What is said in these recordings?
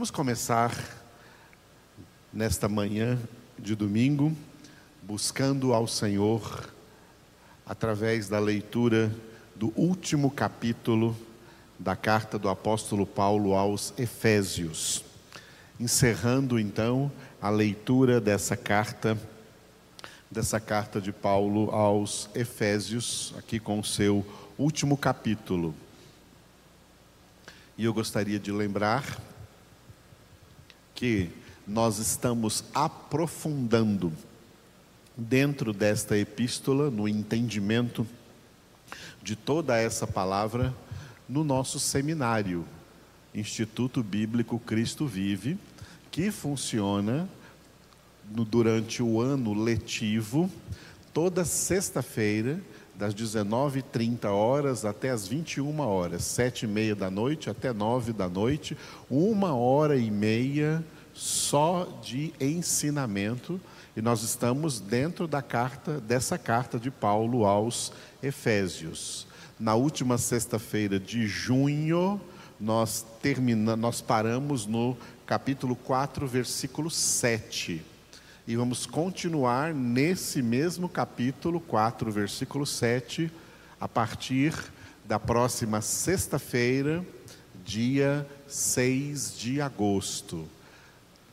Vamos começar nesta manhã de domingo, buscando ao Senhor através da leitura do último capítulo da carta do apóstolo Paulo aos Efésios. Encerrando então a leitura dessa carta, dessa carta de Paulo aos Efésios, aqui com o seu último capítulo. E eu gostaria de lembrar que nós estamos aprofundando dentro desta epístola, no entendimento de toda essa palavra, no nosso seminário, Instituto Bíblico Cristo Vive, que funciona no, durante o ano letivo, toda sexta-feira, das 19h30 horas até as 21 horas, sete e meia da noite até nove da noite, uma hora e meia só de ensinamento, e nós estamos dentro da carta, dessa carta de Paulo aos Efésios. Na última sexta-feira de junho, nós termina, nós paramos no capítulo 4, versículo 7 e vamos continuar nesse mesmo capítulo 4, versículo 7, a partir da próxima sexta-feira, dia 6 de agosto.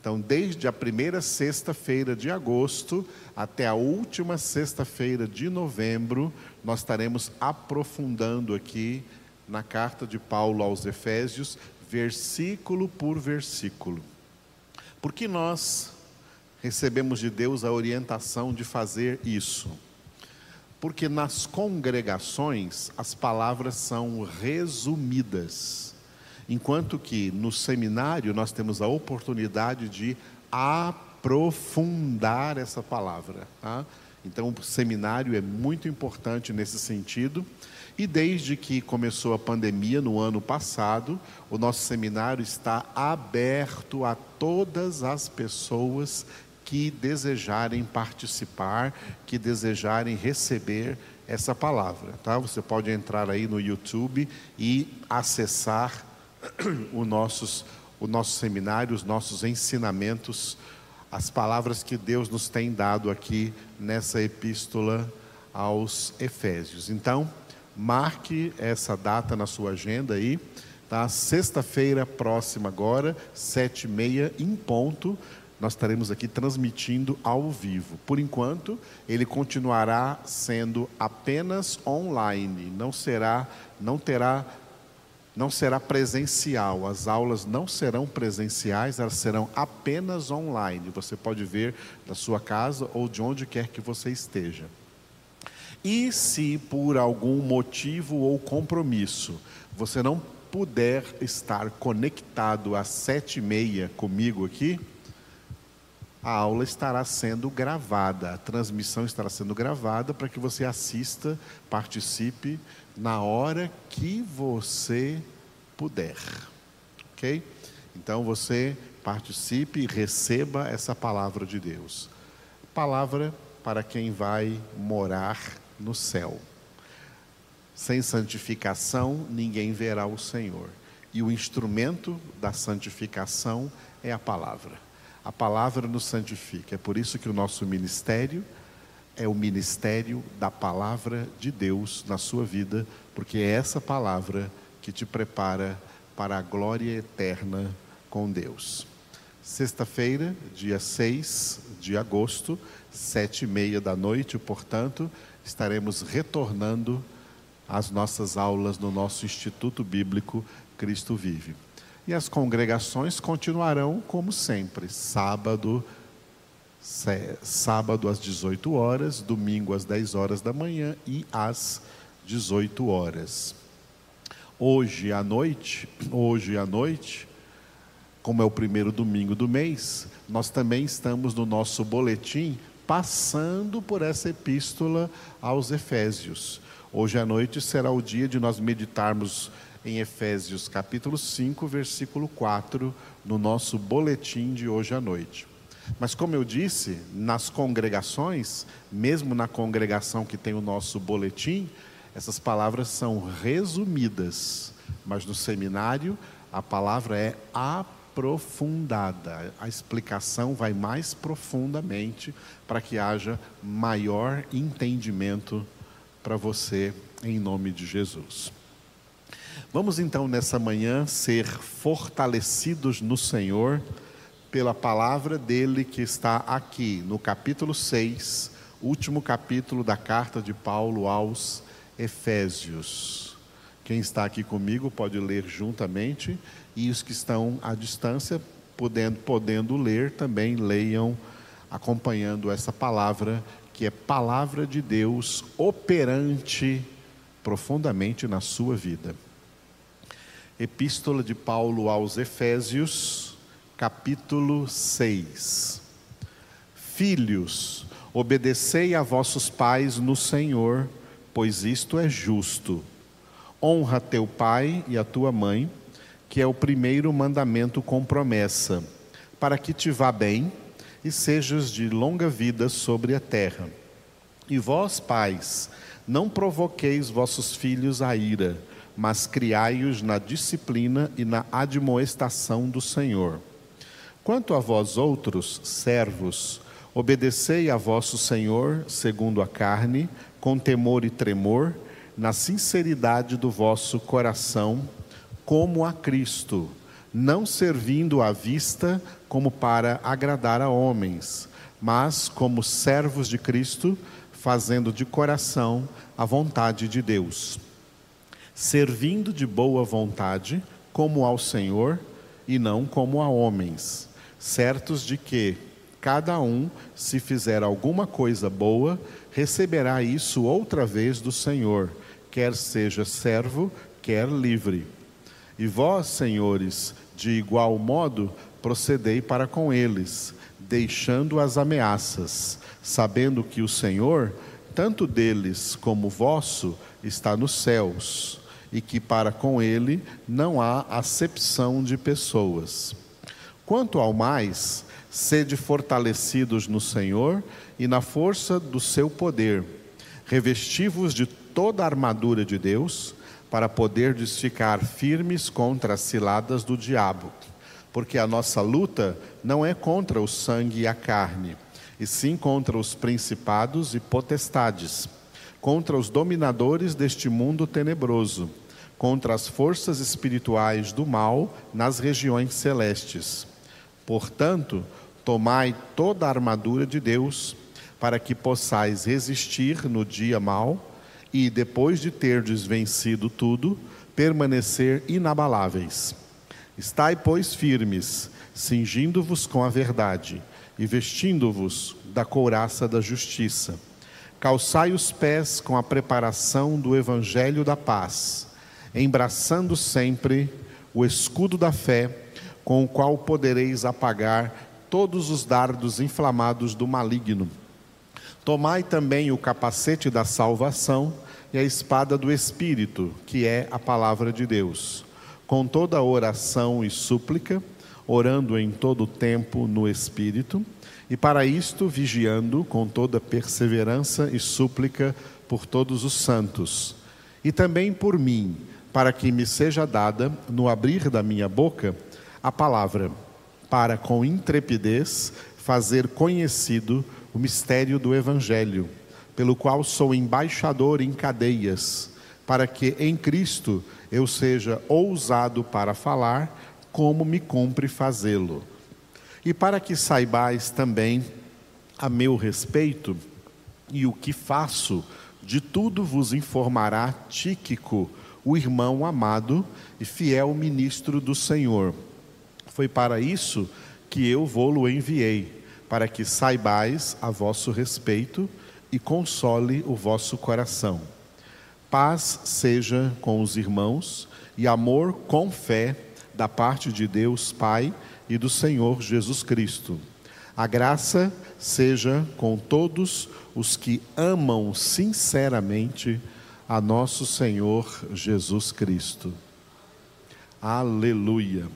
Então, desde a primeira sexta-feira de agosto até a última sexta-feira de novembro, nós estaremos aprofundando aqui na carta de Paulo aos Efésios, versículo por versículo. Porque nós recebemos de Deus a orientação de fazer isso. Porque nas congregações as palavras são resumidas, enquanto que no seminário nós temos a oportunidade de aprofundar essa palavra. Tá? Então, o seminário é muito importante nesse sentido. E desde que começou a pandemia no ano passado, o nosso seminário está aberto a todas as pessoas que desejarem participar, que desejarem receber essa palavra, tá? Você pode entrar aí no YouTube e acessar o nossos o nosso seminário, os nossos ensinamentos, as palavras que Deus nos tem dado aqui nessa epístola aos Efésios. Então, marque essa data na sua agenda aí, tá? Sexta-feira próxima agora, sete e meia em ponto nós estaremos aqui transmitindo ao vivo. Por enquanto, ele continuará sendo apenas online, não será, não terá, não será presencial. As aulas não serão presenciais, elas serão apenas online. Você pode ver da sua casa ou de onde quer que você esteja. E se por algum motivo ou compromisso você não puder estar conectado às sete e meia comigo aqui, a aula estará sendo gravada, a transmissão estará sendo gravada para que você assista, participe na hora que você puder. Ok? Então você participe e receba essa palavra de Deus. Palavra para quem vai morar no céu. Sem santificação, ninguém verá o Senhor. E o instrumento da santificação é a palavra. A palavra nos santifica. É por isso que o nosso ministério é o ministério da palavra de Deus na sua vida, porque é essa palavra que te prepara para a glória eterna com Deus. Sexta-feira, dia 6 de agosto, sete e meia da noite, portanto, estaremos retornando às nossas aulas no nosso Instituto Bíblico Cristo Vive. E as congregações continuarão como sempre, sábado, sábado às 18 horas, domingo às 10 horas da manhã e às 18 horas. Hoje à noite, hoje à noite, como é o primeiro domingo do mês, nós também estamos no nosso boletim passando por essa epístola aos Efésios. Hoje à noite será o dia de nós meditarmos em Efésios capítulo 5, versículo 4, no nosso boletim de hoje à noite. Mas como eu disse, nas congregações, mesmo na congregação que tem o nosso boletim, essas palavras são resumidas, mas no seminário a palavra é aprofundada. A explicação vai mais profundamente para que haja maior entendimento para você, em nome de Jesus. Vamos então nessa manhã ser fortalecidos no Senhor pela palavra dele que está aqui no capítulo 6, último capítulo da carta de Paulo aos Efésios. Quem está aqui comigo pode ler juntamente e os que estão à distância, podendo, podendo ler, também leiam acompanhando essa palavra, que é palavra de Deus operante profundamente na sua vida. Epístola de Paulo aos Efésios, capítulo 6. Filhos, obedecei a vossos pais no Senhor, pois isto é justo. Honra teu pai e a tua mãe, que é o primeiro mandamento com promessa, para que te vá bem e sejas de longa vida sobre a terra. E vós, pais, não provoqueis vossos filhos a ira, mas criai-os na disciplina e na admoestação do Senhor. Quanto a vós outros, servos, obedecei a vosso Senhor segundo a carne, com temor e tremor, na sinceridade do vosso coração, como a Cristo, não servindo à vista como para agradar a homens, mas como servos de Cristo, fazendo de coração a vontade de Deus servindo de boa vontade, como ao Senhor e não como a homens, certos de que cada um, se fizer alguma coisa boa, receberá isso outra vez do Senhor, quer seja servo, quer livre. E vós, senhores, de igual modo, procedei para com eles, deixando as ameaças, sabendo que o Senhor, tanto deles como vosso, está nos céus e que para com ele não há acepção de pessoas. Quanto ao mais, sede fortalecidos no Senhor e na força do seu poder, revestivos de toda a armadura de Deus, para poder ficar firmes contra as ciladas do diabo. Porque a nossa luta não é contra o sangue e a carne, e sim contra os principados e potestades contra os dominadores deste mundo tenebroso, contra as forças espirituais do mal nas regiões celestes. Portanto, tomai toda a armadura de Deus, para que possais resistir no dia mau e, depois de terdes vencido tudo, permanecer inabaláveis. Estai, pois, firmes, cingindo-vos com a verdade e vestindo-vos da couraça da justiça Calçai os pés com a preparação do evangelho da paz, embraçando sempre o escudo da fé, com o qual podereis apagar todos os dardos inflamados do maligno. Tomai também o capacete da salvação e a espada do Espírito, que é a palavra de Deus, com toda oração e súplica, orando em todo o tempo no Espírito e para isto, vigiando com toda perseverança e súplica por todos os santos, e também por mim, para que me seja dada, no abrir da minha boca, a palavra, para com intrepidez fazer conhecido o mistério do Evangelho, pelo qual sou embaixador em cadeias, para que em Cristo eu seja ousado para falar, como me cumpre fazê-lo e para que saibais também a meu respeito e o que faço, de tudo vos informará Tíquico, o irmão amado e fiel ministro do Senhor. Foi para isso que eu vou-lo enviei, para que saibais a vosso respeito e console o vosso coração. Paz seja com os irmãos e amor com fé da parte de Deus Pai e do Senhor Jesus Cristo. A graça seja com todos os que amam sinceramente a nosso Senhor Jesus Cristo. Aleluia.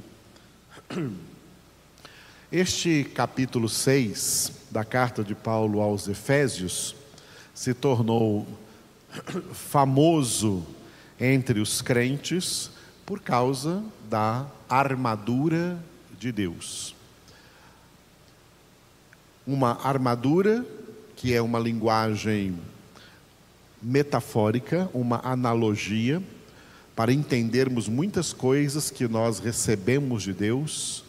Este capítulo 6 da carta de Paulo aos Efésios se tornou famoso entre os crentes por causa da armadura de Deus. Uma armadura, que é uma linguagem metafórica, uma analogia, para entendermos muitas coisas que nós recebemos de Deus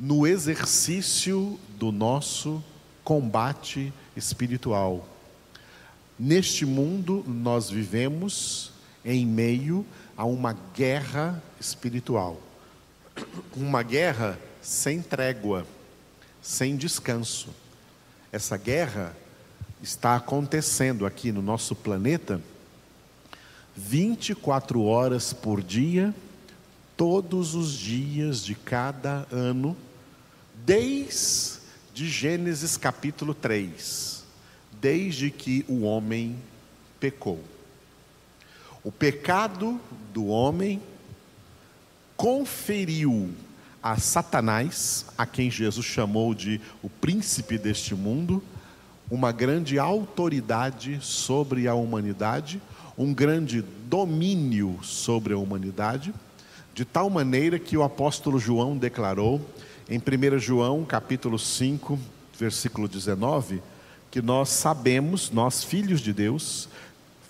no exercício do nosso combate espiritual. Neste mundo, nós vivemos em meio a uma guerra espiritual. Uma guerra sem trégua, sem descanso. Essa guerra está acontecendo aqui no nosso planeta 24 horas por dia, todos os dias de cada ano, desde Gênesis capítulo 3, desde que o homem pecou. O pecado do homem conferiu a Satanás, a quem Jesus chamou de o príncipe deste mundo, uma grande autoridade sobre a humanidade, um grande domínio sobre a humanidade, de tal maneira que o apóstolo João declarou em 1 João, capítulo 5, versículo 19, que nós sabemos, nós filhos de Deus,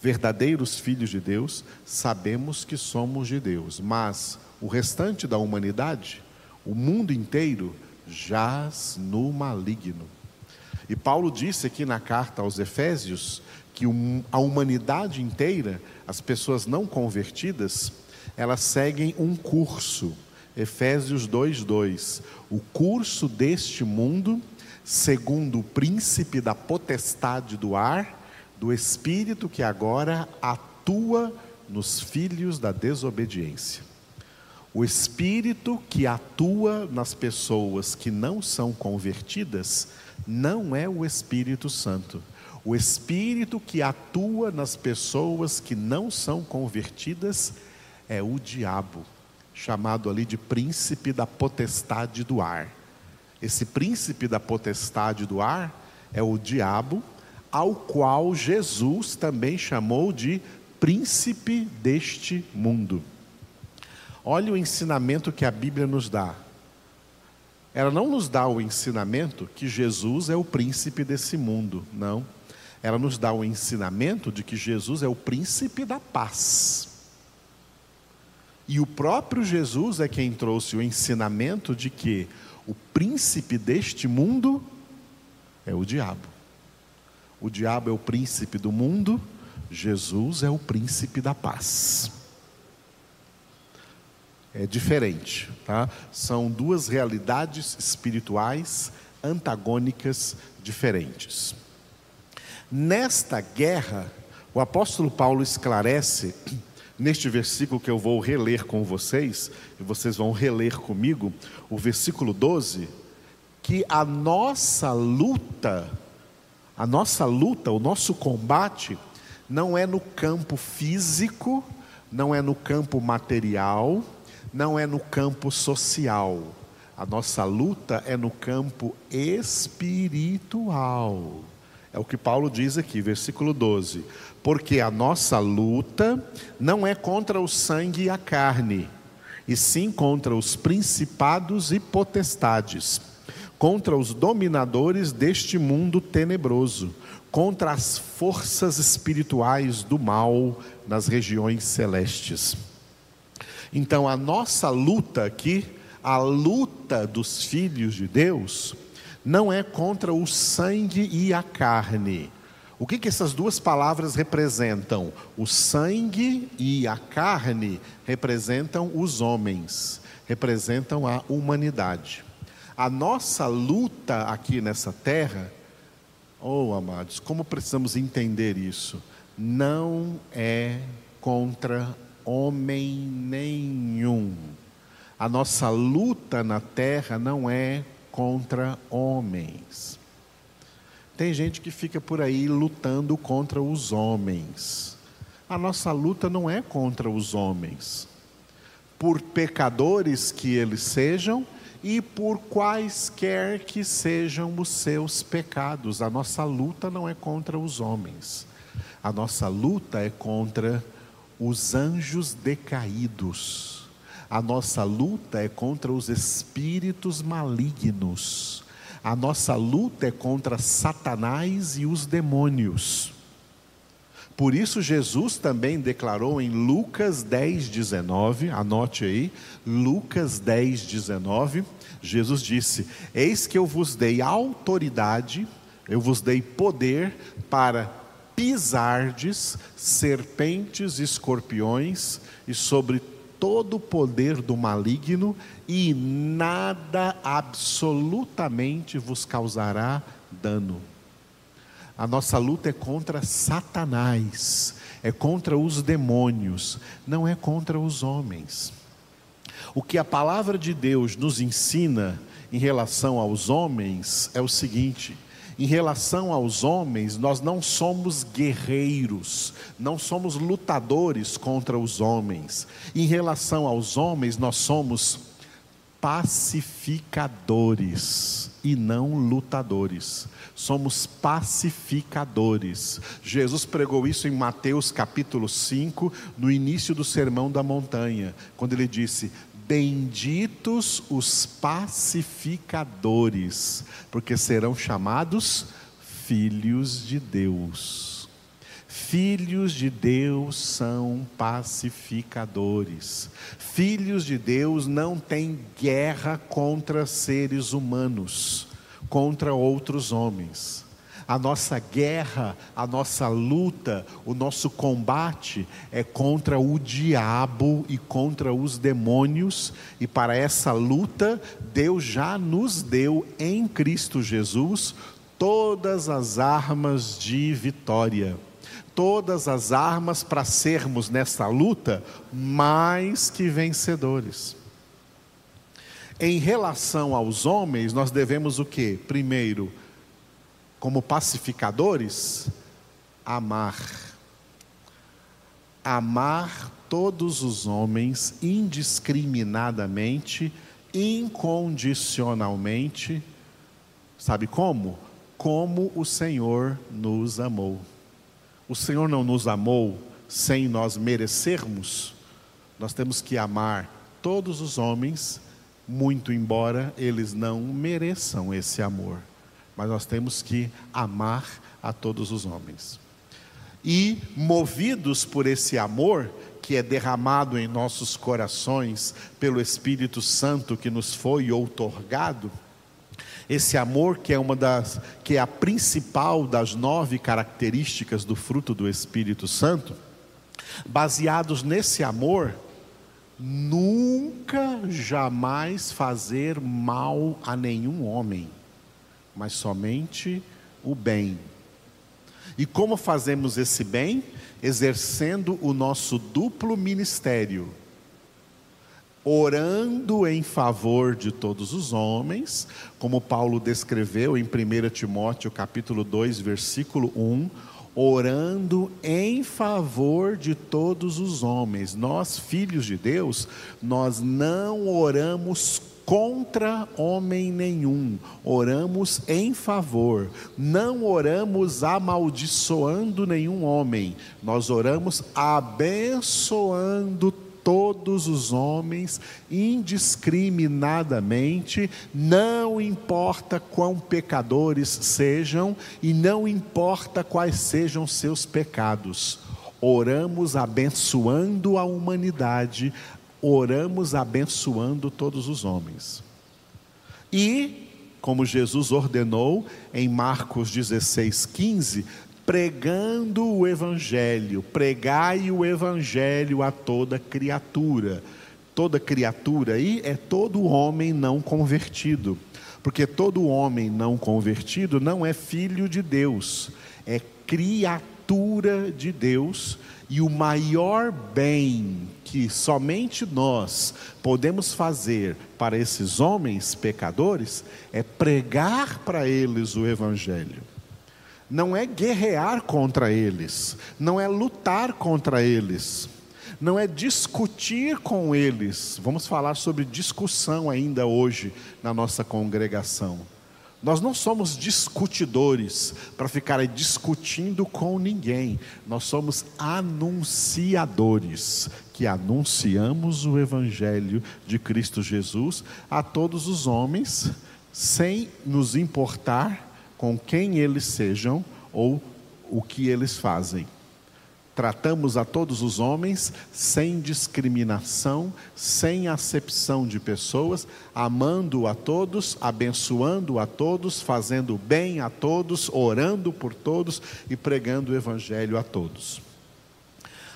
verdadeiros filhos de Deus, sabemos que somos de Deus, mas o restante da humanidade, o mundo inteiro, jaz no maligno. E Paulo disse aqui na carta aos Efésios que a humanidade inteira, as pessoas não convertidas, elas seguem um curso. Efésios 2:2. O curso deste mundo, segundo o príncipe da potestade do ar, do espírito que agora atua nos filhos da desobediência. O espírito que atua nas pessoas que não são convertidas não é o Espírito Santo. O espírito que atua nas pessoas que não são convertidas é o diabo, chamado ali de príncipe da potestade do ar. Esse príncipe da potestade do ar é o diabo, ao qual Jesus também chamou de príncipe deste mundo. Olha o ensinamento que a Bíblia nos dá. Ela não nos dá o ensinamento que Jesus é o príncipe desse mundo, não. Ela nos dá o ensinamento de que Jesus é o príncipe da paz. E o próprio Jesus é quem trouxe o ensinamento de que o príncipe deste mundo é o diabo. O diabo é o príncipe do mundo, Jesus é o príncipe da paz é diferente. Tá? São duas realidades espirituais antagônicas diferentes. Nesta guerra, o apóstolo Paulo esclarece, neste versículo que eu vou reler com vocês, e vocês vão reler comigo, o versículo 12, que a nossa luta, a nossa luta, o nosso combate, não é no campo físico, não é no campo material, não é no campo social. A nossa luta é no campo espiritual. É o que Paulo diz aqui, versículo 12. Porque a nossa luta não é contra o sangue e a carne, e sim contra os principados e potestades, contra os dominadores deste mundo tenebroso, contra as forças espirituais do mal nas regiões celestes. Então, a nossa luta aqui, a luta dos filhos de Deus, não é contra o sangue e a carne. O que, que essas duas palavras representam? O sangue e a carne representam os homens, representam a humanidade. A nossa luta aqui nessa terra, oh amados, como precisamos entender isso? Não é contra homem nenhum. A nossa luta na terra não é contra homens. Tem gente que fica por aí lutando contra os homens. A nossa luta não é contra os homens. Por pecadores que eles sejam e por quaisquer que sejam os seus pecados. A nossa luta não é contra os homens. A nossa luta é contra os anjos decaídos. A nossa luta é contra os espíritos malignos. A nossa luta é contra Satanás e os demônios. Por isso, Jesus também declarou em Lucas 10, 19, anote aí, Lucas 10, 19, Jesus disse: Eis que eu vos dei autoridade, eu vos dei poder para pisardes serpentes escorpiões e sobre todo o poder do maligno, e nada absolutamente vos causará dano. A nossa luta é contra Satanás, é contra os demônios, não é contra os homens. O que a palavra de Deus nos ensina em relação aos homens é o seguinte: em relação aos homens, nós não somos guerreiros, não somos lutadores contra os homens. Em relação aos homens, nós somos pacificadores e não lutadores. Somos pacificadores. Jesus pregou isso em Mateus capítulo 5, no início do Sermão da Montanha, quando ele disse: Benditos os pacificadores, porque serão chamados filhos de Deus. Filhos de Deus são pacificadores. Filhos de Deus não têm guerra contra seres humanos, contra outros homens a nossa guerra, a nossa luta, o nosso combate é contra o diabo e contra os demônios, e para essa luta, Deus já nos deu em Cristo Jesus todas as armas de vitória. Todas as armas para sermos nessa luta mais que vencedores. Em relação aos homens, nós devemos o que? Primeiro, como pacificadores, amar. Amar todos os homens indiscriminadamente, incondicionalmente. Sabe como? Como o Senhor nos amou. O Senhor não nos amou sem nós merecermos. Nós temos que amar todos os homens, muito embora eles não mereçam esse amor mas nós temos que amar a todos os homens. E movidos por esse amor que é derramado em nossos corações pelo Espírito Santo que nos foi outorgado, esse amor que é uma das que é a principal das nove características do fruto do Espírito Santo, baseados nesse amor, nunca jamais fazer mal a nenhum homem mas somente o bem. E como fazemos esse bem? Exercendo o nosso duplo ministério, orando em favor de todos os homens, como Paulo descreveu em 1 Timóteo capítulo 2, versículo 1, orando em favor de todos os homens. Nós, filhos de Deus, nós não oramos contra homem nenhum, oramos em favor, não oramos amaldiçoando nenhum homem, nós oramos abençoando todos os homens indiscriminadamente, não importa quão pecadores sejam e não importa quais sejam seus pecados. Oramos abençoando a humanidade, oramos abençoando todos os homens. E, como Jesus ordenou em Marcos 16, 15, pregando o Evangelho, pregai o Evangelho a toda criatura. Toda criatura aí é todo homem não convertido, porque todo homem não convertido não é filho de Deus, é criatura de Deus e o maior bem que somente nós podemos fazer para esses homens pecadores é pregar para eles o Evangelho. Não é guerrear contra eles, não é lutar contra eles, não é discutir com eles. Vamos falar sobre discussão ainda hoje na nossa congregação. Nós não somos discutidores para ficar discutindo com ninguém. Nós somos anunciadores que anunciamos o evangelho de Cristo Jesus a todos os homens, sem nos importar com quem eles sejam ou o que eles fazem. Tratamos a todos os homens sem discriminação, sem acepção de pessoas, amando a todos, abençoando a todos, fazendo bem a todos, orando por todos e pregando o Evangelho a todos.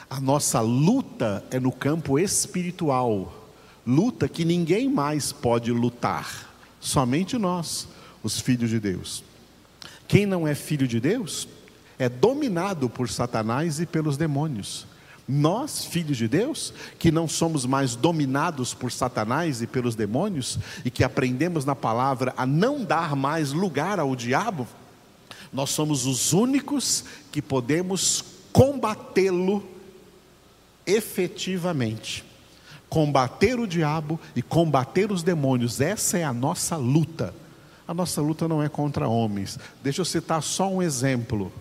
A nossa luta é no campo espiritual, luta que ninguém mais pode lutar, somente nós, os filhos de Deus. Quem não é filho de Deus, é dominado por Satanás e pelos demônios. Nós, filhos de Deus, que não somos mais dominados por Satanás e pelos demônios, e que aprendemos na palavra a não dar mais lugar ao diabo, nós somos os únicos que podemos combatê-lo efetivamente. Combater o diabo e combater os demônios, essa é a nossa luta. A nossa luta não é contra homens. Deixa eu citar só um exemplo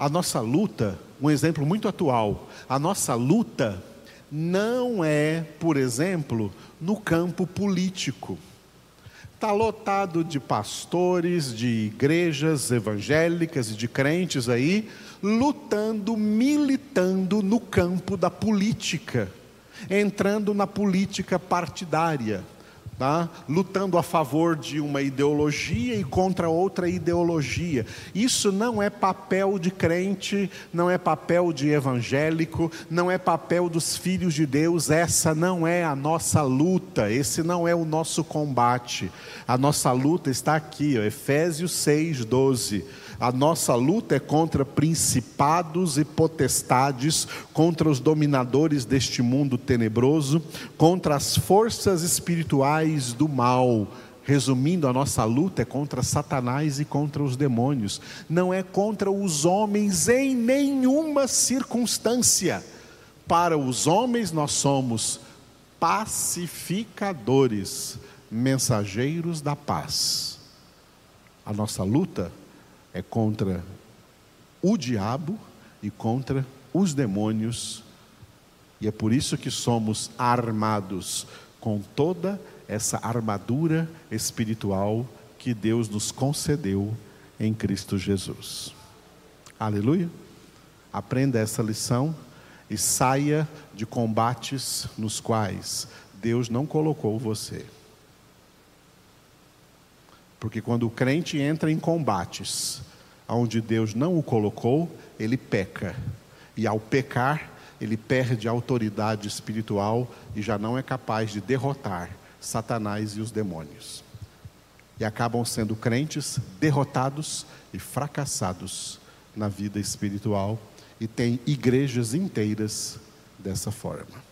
a nossa luta, um exemplo muito atual, a nossa luta não é, por exemplo, no campo político. Está lotado de pastores, de igrejas evangélicas e de crentes aí, lutando, militando no campo da política, entrando na política partidária tá? lutando a favor de uma ideologia e contra outra ideologia. Isso não é papel de crente, não é papel de evangélico, não é papel dos filhos de Deus, essa não é a nossa luta, esse não é o nosso combate. A nossa luta está aqui, ó, Efésios 6, 12. A nossa luta é contra principados e potestades, contra os dominadores deste mundo tenebroso, contra as forças espirituais do mal. Resumindo, a nossa luta é contra Satanás e contra os demônios, não é contra os homens em nenhuma circunstância. Para os homens, nós somos pacificadores, mensageiros da paz. A nossa luta é contra o diabo e contra os demônios. E é por isso que somos armados com toda essa armadura espiritual que Deus nos concedeu em Cristo Jesus. Aleluia. Aprenda essa lição e saia de combates nos quais Deus não colocou você. Porque quando o crente entra em combates onde Deus não o colocou, ele peca. E ao pecar, ele perde a autoridade espiritual e já não é capaz de derrotar Satanás e os demônios. E acabam sendo crentes derrotados e fracassados na vida espiritual e tem igrejas inteiras dessa forma.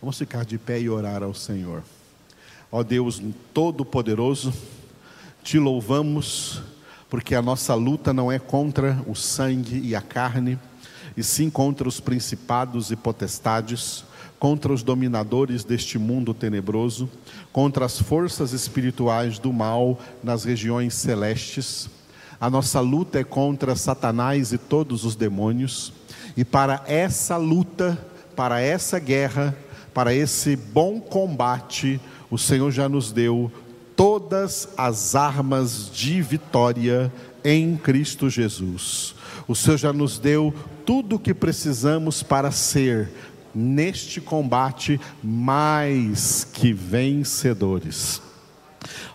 Vamos ficar de pé e orar ao Senhor. Ó Deus Todo-Poderoso, te louvamos, porque a nossa luta não é contra o sangue e a carne, e sim contra os principados e potestades, contra os dominadores deste mundo tenebroso, contra as forças espirituais do mal nas regiões celestes. A nossa luta é contra Satanás e todos os demônios, e para essa luta, para essa guerra, para esse bom combate, o Senhor já nos deu todas as armas de vitória em Cristo Jesus. O Senhor já nos deu tudo o que precisamos para ser, neste combate, mais que vencedores.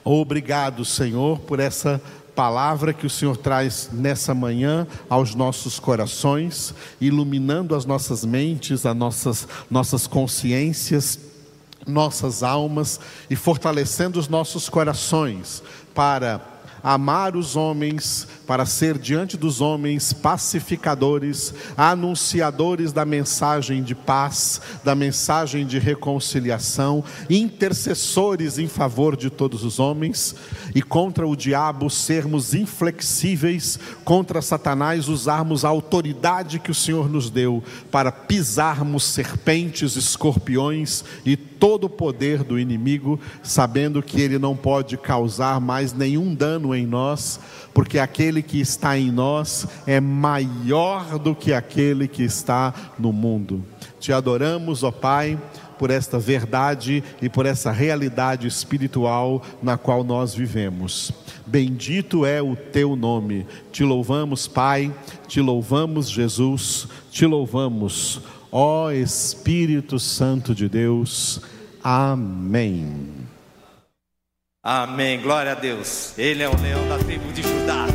Obrigado, Senhor, por essa palavra que o Senhor traz nessa manhã aos nossos corações, iluminando as nossas mentes, as nossas, nossas consciências nossas almas e fortalecendo os nossos corações para amar os homens, para ser diante dos homens pacificadores, anunciadores da mensagem de paz, da mensagem de reconciliação, intercessores em favor de todos os homens, e contra o diabo sermos inflexíveis, contra Satanás usarmos a autoridade que o Senhor nos deu para pisarmos serpentes, escorpiões e todo o poder do inimigo, sabendo que ele não pode causar mais nenhum dano em nós, porque aquele que está em nós é maior do que aquele que está no mundo. Te adoramos, ó Pai, por esta verdade e por essa realidade espiritual na qual nós vivemos. Bendito é o teu nome. Te louvamos, Pai, te louvamos, Jesus, te louvamos ó Espírito Santo de Deus. Amém. Amém. Glória a Deus. Ele é o leão da tribo de Judá.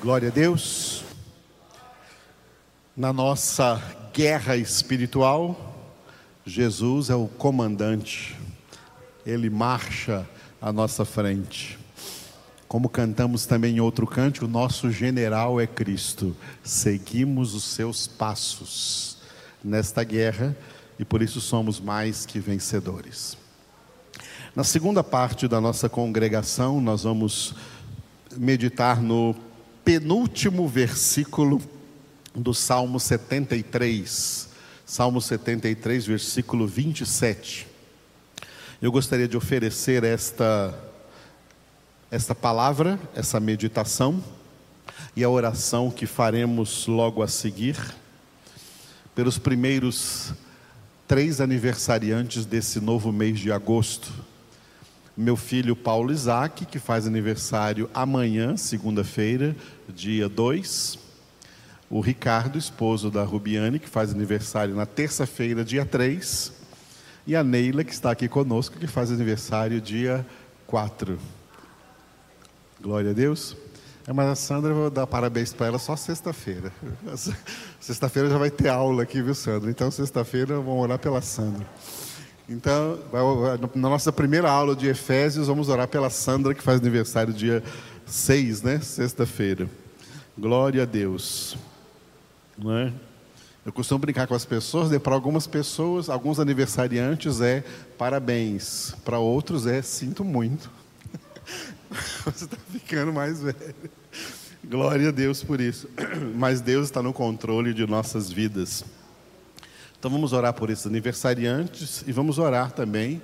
Glória a Deus. Na nossa guerra espiritual, Jesus é o comandante, ele marcha à nossa frente. Como cantamos também em outro canto, o nosso general é Cristo, seguimos os seus passos nesta guerra e por isso somos mais que vencedores. Na segunda parte da nossa congregação, nós vamos meditar no penúltimo versículo do Salmo 73. Salmo 73, versículo 27. Eu gostaria de oferecer esta esta palavra, essa meditação e a oração que faremos logo a seguir, pelos primeiros três aniversariantes desse novo mês de agosto. Meu filho Paulo Isaac, que faz aniversário amanhã, segunda-feira, dia 2. O Ricardo, esposo da Rubiane, que faz aniversário na terça-feira, dia 3. E a Neila, que está aqui conosco, que faz aniversário dia 4. Glória a Deus. É, mas a Sandra, eu vou dar parabéns para ela só sexta-feira. Sexta-feira já vai ter aula aqui, viu, Sandra? Então, sexta-feira, vamos orar pela Sandra. Então, na nossa primeira aula de Efésios, vamos orar pela Sandra, que faz aniversário dia 6, né? Sexta-feira. Glória a Deus. Não é? Eu costumo brincar com as pessoas, para algumas pessoas, alguns aniversariantes é parabéns, para outros é sinto muito. Você está ficando mais velho. Glória a Deus por isso. Mas Deus está no controle de nossas vidas. Então vamos orar por esses aniversariantes e vamos orar também,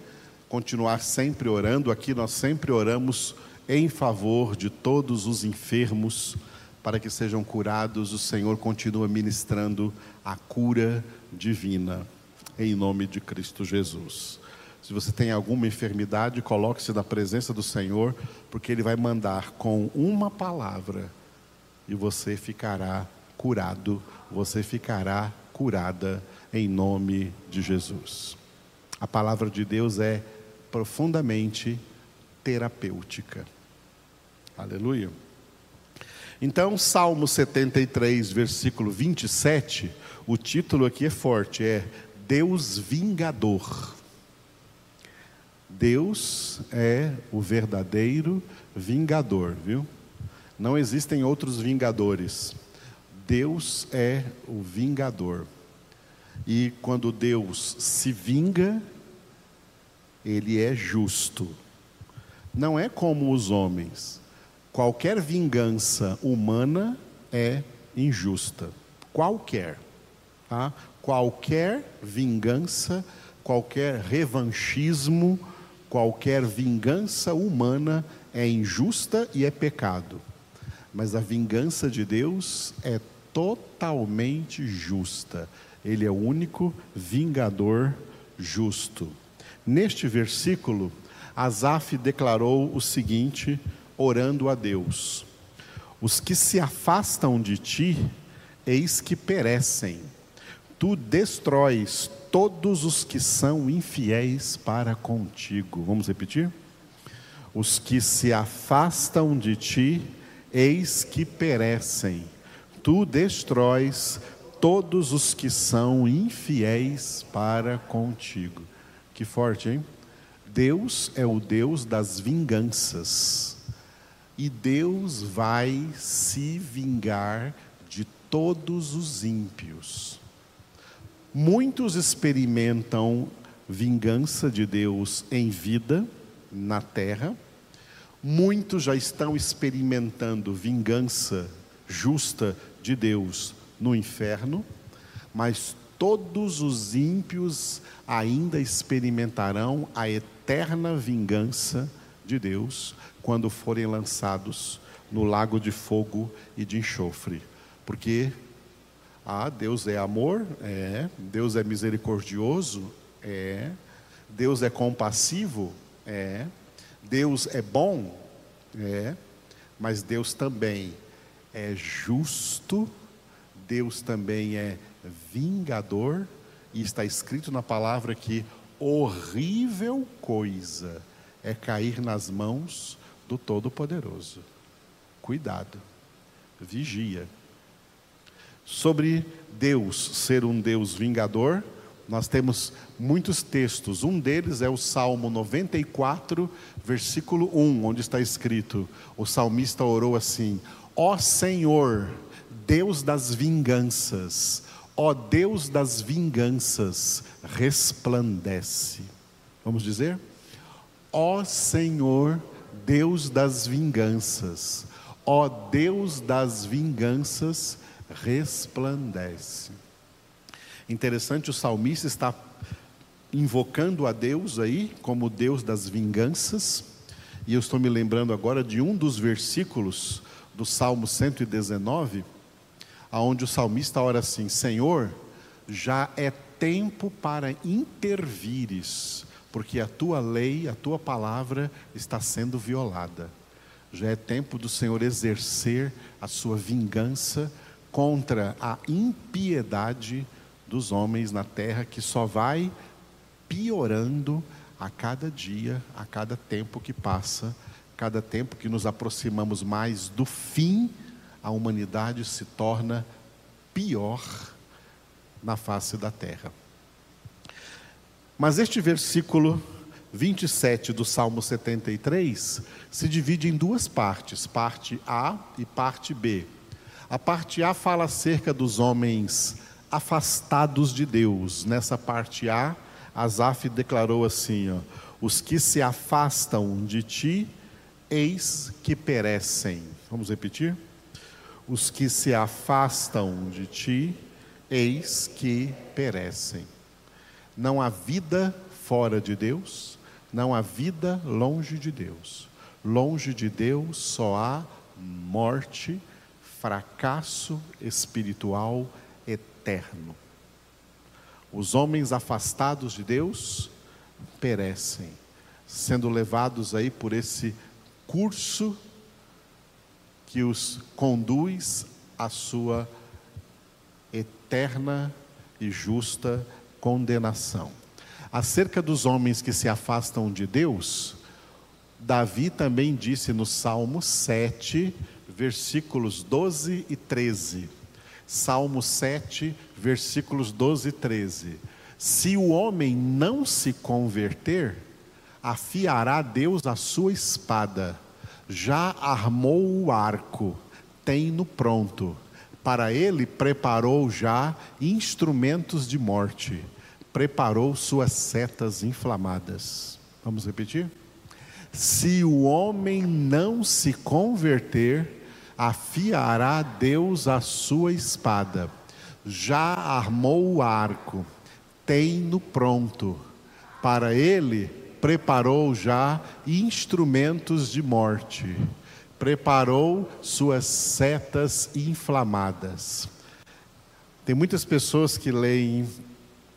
continuar sempre orando. Aqui nós sempre oramos em favor de todos os enfermos, para que sejam curados. O Senhor continua ministrando a cura divina, em nome de Cristo Jesus. Se você tem alguma enfermidade, coloque-se na presença do Senhor, porque Ele vai mandar com uma palavra e você ficará curado, você ficará curada em nome de Jesus. A palavra de Deus é profundamente terapêutica. Aleluia. Então, Salmo 73, versículo 27, o título aqui é forte, é Deus vingador. Deus é o verdadeiro vingador, viu? Não existem outros vingadores. Deus é o vingador. E quando Deus se vinga, ele é justo. Não é como os homens. Qualquer vingança humana é injusta. Qualquer. Tá? Qualquer vingança, qualquer revanchismo Qualquer vingança humana é injusta e é pecado, mas a vingança de Deus é totalmente justa. Ele é o único vingador justo. Neste versículo, Asaf declarou o seguinte, orando a Deus: Os que se afastam de ti, eis que perecem. Tu destróis todos os que são infiéis para contigo. Vamos repetir? Os que se afastam de ti, eis que perecem. Tu destróis todos os que são infiéis para contigo. Que forte, hein? Deus é o Deus das vinganças. E Deus vai se vingar de todos os ímpios. Muitos experimentam vingança de Deus em vida, na terra. Muitos já estão experimentando vingança justa de Deus no inferno. Mas todos os ímpios ainda experimentarão a eterna vingança de Deus quando forem lançados no lago de fogo e de enxofre. Porque ah, Deus é amor? É. Deus é misericordioso? É. Deus é compassivo? É. Deus é bom? É. Mas Deus também é justo, Deus também é vingador, e está escrito na palavra que horrível coisa é cair nas mãos do Todo-Poderoso. Cuidado, vigia sobre Deus ser um Deus vingador, Nós temos muitos textos. Um deles é o Salmo 94, versículo 1, onde está escrito: o salmista orou assim: Ó Senhor, Deus das vinganças, ó Deus das vinganças, resplandece. Vamos dizer? Ó Senhor, Deus das vinganças, ó Deus das vinganças, resplandece. Interessante, o salmista está invocando a Deus aí como Deus das vinganças, e eu estou me lembrando agora de um dos versículos do Salmo 119, aonde o salmista ora assim: Senhor, já é tempo para intervires, porque a tua lei, a tua palavra está sendo violada. Já é tempo do Senhor exercer a sua vingança contra a impiedade dos homens na terra que só vai piorando a cada dia, a cada tempo que passa, cada tempo que nos aproximamos mais do fim, a humanidade se torna pior na face da terra. Mas este versículo 27 do Salmo 73 se divide em duas partes, parte A e parte B. A parte A fala acerca dos homens afastados de Deus. Nessa parte A, Asaf declarou assim: ó, os que se afastam de ti, eis que perecem. Vamos repetir? Os que se afastam de ti, eis que perecem. Não há vida fora de Deus, não há vida longe de Deus. Longe de Deus só há morte, fracasso espiritual eterno. Os homens afastados de Deus perecem, sendo levados aí por esse curso que os conduz à sua eterna e justa condenação. Acerca dos homens que se afastam de Deus, Davi também disse no Salmo 7, versículos 12 e 13. Salmo 7, versículos 12 e 13. Se o homem não se converter, afiará Deus a sua espada, já armou o arco, tem no pronto. Para ele preparou já instrumentos de morte, preparou suas setas inflamadas. Vamos repetir? Se o homem não se converter, afiará Deus a sua espada, já armou o arco, tem no pronto, para ele preparou já instrumentos de morte, preparou suas setas inflamadas. Tem muitas pessoas que leem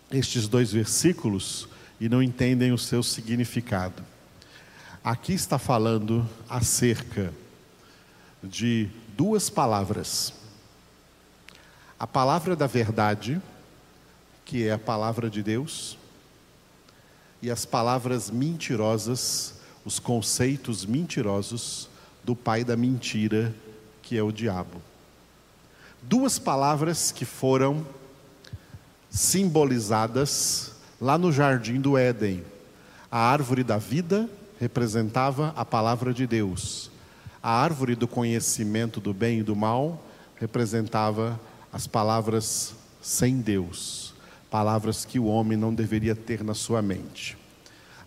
estes dois versículos e não entendem o seu significado. Aqui está falando acerca de duas palavras. A palavra da verdade, que é a palavra de Deus, e as palavras mentirosas, os conceitos mentirosos do pai da mentira, que é o diabo. Duas palavras que foram simbolizadas lá no jardim do Éden. A árvore da vida representava a palavra de Deus. A árvore do conhecimento do bem e do mal representava as palavras sem Deus, palavras que o homem não deveria ter na sua mente.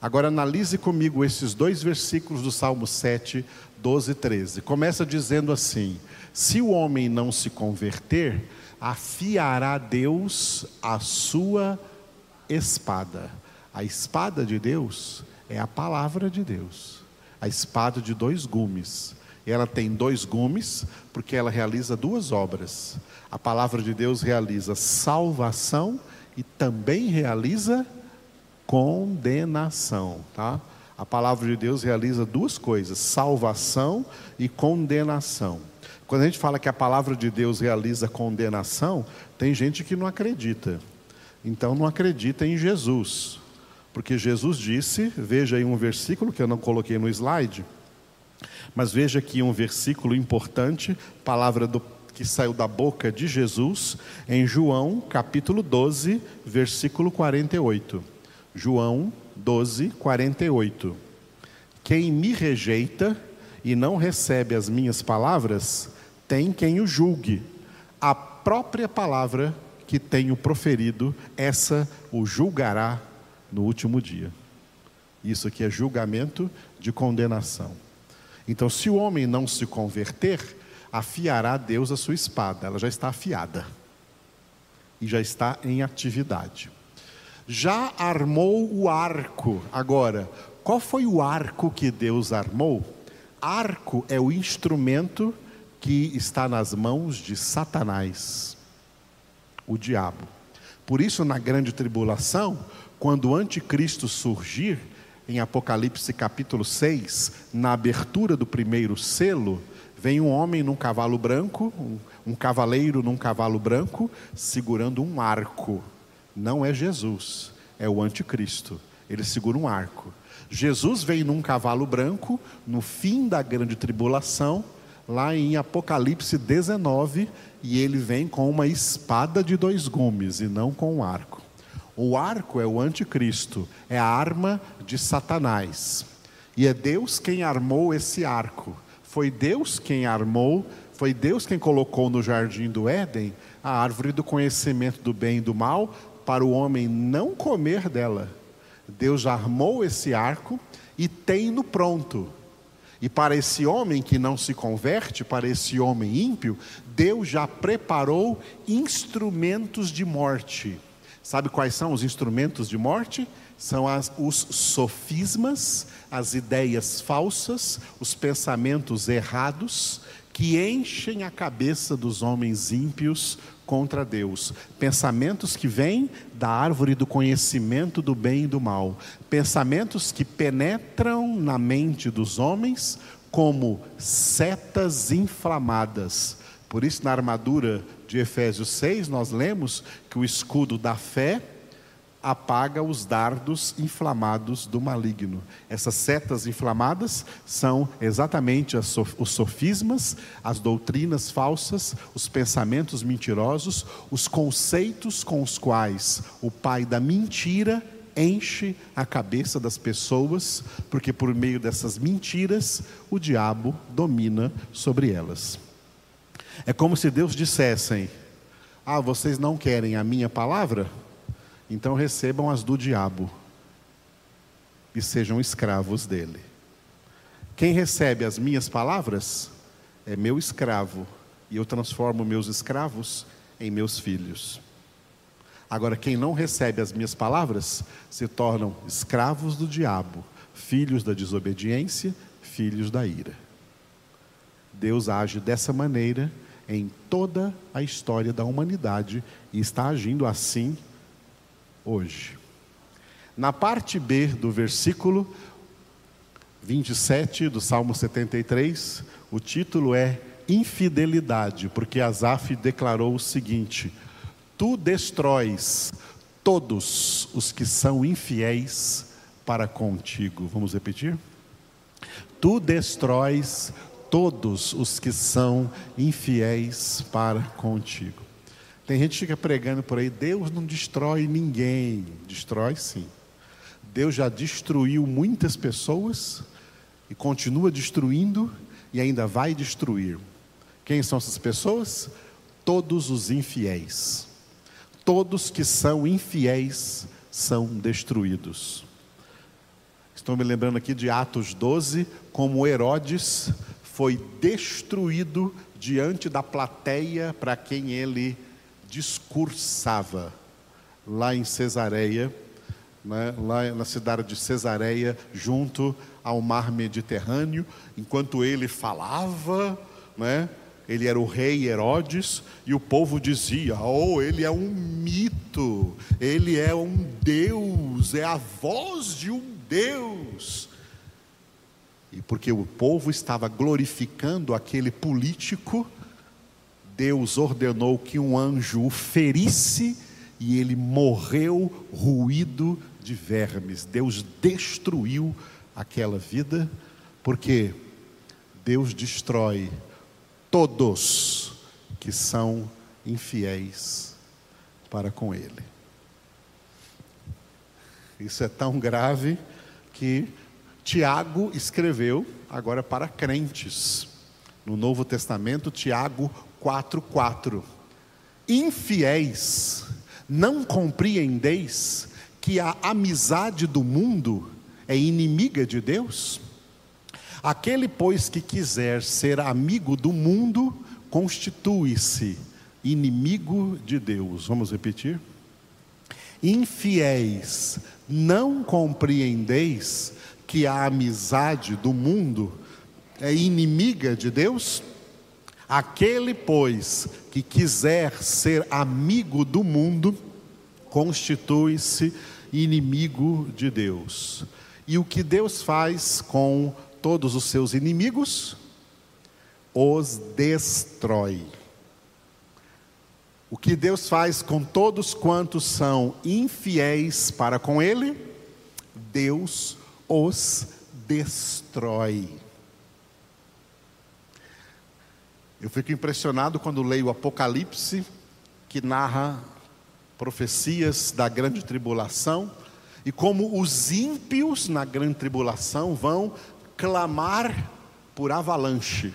Agora analise comigo esses dois versículos do Salmo 7, 12 e 13. Começa dizendo assim: Se o homem não se converter, afiará Deus a sua espada. A espada de Deus é a palavra de Deus, a espada de dois gumes. Ela tem dois gumes porque ela realiza duas obras. A palavra de Deus realiza salvação e também realiza condenação, tá? A palavra de Deus realiza duas coisas: salvação e condenação. Quando a gente fala que a palavra de Deus realiza condenação, tem gente que não acredita. Então não acredita em Jesus. Porque Jesus disse, veja aí um versículo que eu não coloquei no slide, mas veja aqui um versículo importante, palavra do, que saiu da boca de Jesus em João capítulo 12, versículo 48. João 12, 48. Quem me rejeita e não recebe as minhas palavras, tem quem o julgue. A própria palavra que tenho proferido, essa o julgará no último dia. Isso aqui é julgamento de condenação. Então, se o homem não se converter, afiará Deus a sua espada. Ela já está afiada e já está em atividade. Já armou o arco. Agora, qual foi o arco que Deus armou? Arco é o instrumento que está nas mãos de Satanás, o diabo. Por isso, na grande tribulação, quando o anticristo surgir, em Apocalipse capítulo 6, na abertura do primeiro selo, vem um homem num cavalo branco, um, um cavaleiro num cavalo branco, segurando um arco. Não é Jesus, é o anticristo. Ele segura um arco. Jesus vem num cavalo branco, no fim da grande tribulação, lá em Apocalipse 19, e ele vem com uma espada de dois gumes e não com um arco. O arco é o anticristo, é a arma de Satanás. E é Deus quem armou esse arco. Foi Deus quem armou, foi Deus quem colocou no jardim do Éden a árvore do conhecimento do bem e do mal para o homem não comer dela. Deus armou esse arco e tem no pronto. E para esse homem que não se converte, para esse homem ímpio, Deus já preparou instrumentos de morte. Sabe quais são os instrumentos de morte? São as, os sofismas, as ideias falsas, os pensamentos errados que enchem a cabeça dos homens ímpios contra Deus. Pensamentos que vêm da árvore do conhecimento do bem e do mal. Pensamentos que penetram na mente dos homens como setas inflamadas. Por isso, na armadura de Efésios 6, nós lemos que o escudo da fé apaga os dardos inflamados do maligno. Essas setas inflamadas são exatamente os sofismas, as doutrinas falsas, os pensamentos mentirosos, os conceitos com os quais o pai da mentira enche a cabeça das pessoas, porque por meio dessas mentiras o diabo domina sobre elas. É como se Deus dissessem: Ah, vocês não querem a minha palavra? Então recebam as do diabo e sejam escravos dele. Quem recebe as minhas palavras é meu escravo, e eu transformo meus escravos em meus filhos. Agora, quem não recebe as minhas palavras se tornam escravos do diabo, filhos da desobediência, filhos da ira. Deus age dessa maneira em toda a história da humanidade e está agindo assim hoje. Na parte B do versículo 27 do Salmo 73, o título é Infidelidade, porque Asaf declarou o seguinte: Tu destróis todos os que são infiéis para contigo. Vamos repetir? Tu destróis todos os que são infiéis para contigo. Tem gente que fica pregando por aí, Deus não destrói ninguém. Destrói sim. Deus já destruiu muitas pessoas e continua destruindo e ainda vai destruir. Quem são essas pessoas? Todos os infiéis. Todos que são infiéis são destruídos. Estou me lembrando aqui de Atos 12, como Herodes foi destruído diante da plateia para quem ele discursava, lá em Cesareia, né, lá na cidade de Cesareia, junto ao mar Mediterrâneo, enquanto ele falava, né, ele era o rei Herodes, e o povo dizia: Oh, ele é um mito, ele é um Deus, é a voz de um Deus. E porque o povo estava glorificando aquele político, Deus ordenou que um anjo o ferisse e ele morreu ruído de vermes. Deus destruiu aquela vida, porque Deus destrói todos que são infiéis para com Ele. Isso é tão grave que Tiago escreveu agora para crentes. No Novo Testamento, Tiago 4:4. Infiéis, não compreendeis que a amizade do mundo é inimiga de Deus? Aquele, pois, que quiser ser amigo do mundo, constitui-se inimigo de Deus. Vamos repetir? Infiéis, não compreendeis que a amizade do mundo é inimiga de Deus? Aquele, pois, que quiser ser amigo do mundo, constitui-se inimigo de Deus. E o que Deus faz com todos os seus inimigos? Os destrói. O que Deus faz com todos quantos são infiéis para com Ele? Deus os destrói. Eu fico impressionado quando leio o Apocalipse, que narra profecias da grande tribulação, e como os ímpios na grande tribulação vão clamar por avalanche.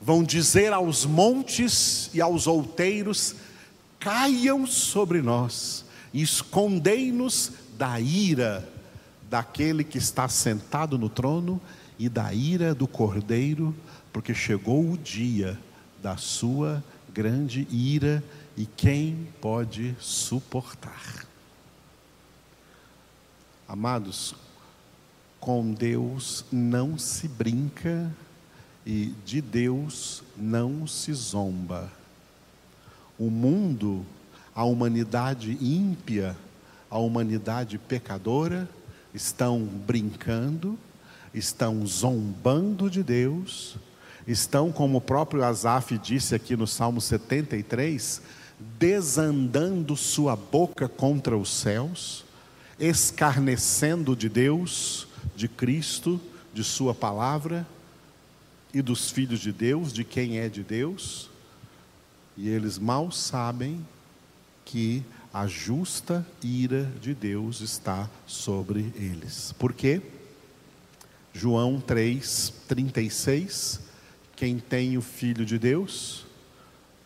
Vão dizer aos montes e aos outeiros: caiam sobre nós, escondei-nos da ira daquele que está sentado no trono e da ira do cordeiro, porque chegou o dia da sua grande ira e quem pode suportar? Amados, com Deus não se brinca e de Deus não se zomba. O mundo, a humanidade ímpia, a humanidade pecadora, estão brincando, estão zombando de Deus, estão, como o próprio Asaf disse aqui no Salmo 73, desandando sua boca contra os céus, escarnecendo de Deus, de Cristo, de Sua palavra e dos filhos de Deus, de quem é de Deus, e eles mal sabem que a justa ira de Deus está sobre eles. Por quê? João 3, 36. Quem tem o Filho de Deus,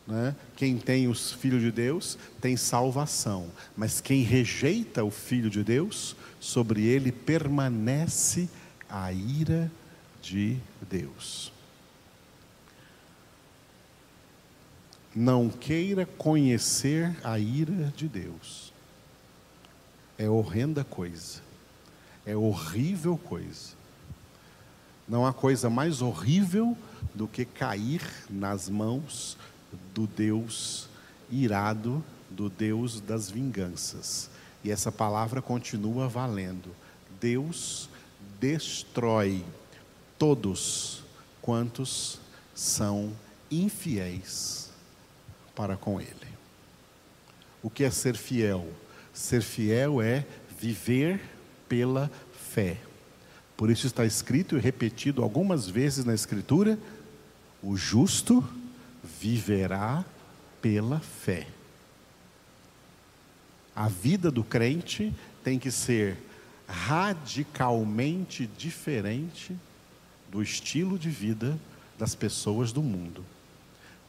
né? quem tem os filhos de Deus, tem salvação. Mas quem rejeita o Filho de Deus, sobre ele permanece a ira de Deus. não queira conhecer a ira de Deus. É horrenda coisa. É horrível coisa. Não há coisa mais horrível do que cair nas mãos do Deus irado, do Deus das vinganças. E essa palavra continua valendo. Deus destrói todos quantos são infiéis para com Ele. O que é ser fiel? Ser fiel é viver pela fé. Por isso está escrito e repetido algumas vezes na Escritura: o justo viverá pela fé. A vida do crente tem que ser radicalmente diferente do estilo de vida das pessoas do mundo.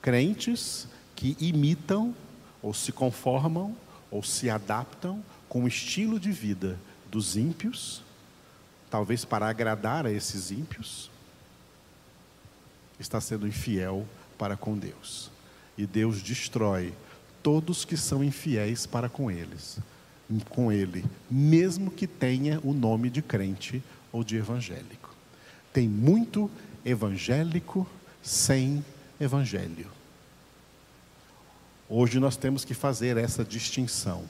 Crentes que imitam, ou se conformam, ou se adaptam com o estilo de vida dos ímpios, talvez para agradar a esses ímpios, está sendo infiel para com Deus. E Deus destrói todos que são infiéis para com eles, com ele, mesmo que tenha o nome de crente ou de evangélico. Tem muito evangélico sem evangelho. Hoje nós temos que fazer essa distinção.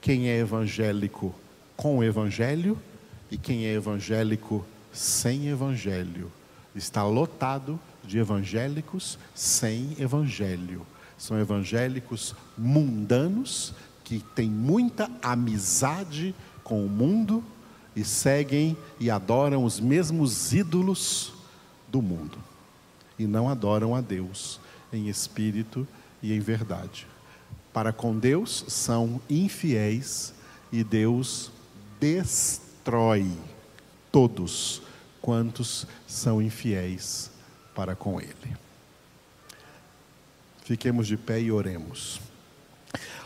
Quem é evangélico com evangelho e quem é evangélico sem evangelho. Está lotado de evangélicos sem evangelho. São evangélicos mundanos que têm muita amizade com o mundo e seguem e adoram os mesmos ídolos do mundo e não adoram a Deus em espírito e em verdade. Para com Deus são infiéis e Deus destrói todos quantos são infiéis para com Ele. Fiquemos de pé e oremos.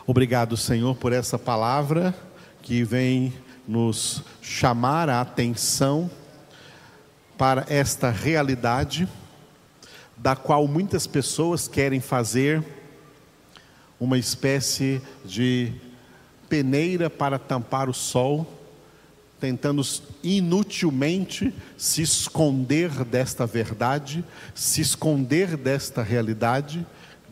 Obrigado, Senhor, por essa palavra que vem nos chamar a atenção para esta realidade, da qual muitas pessoas querem fazer uma espécie de peneira para tampar o sol, tentando inutilmente se esconder desta verdade, se esconder desta realidade,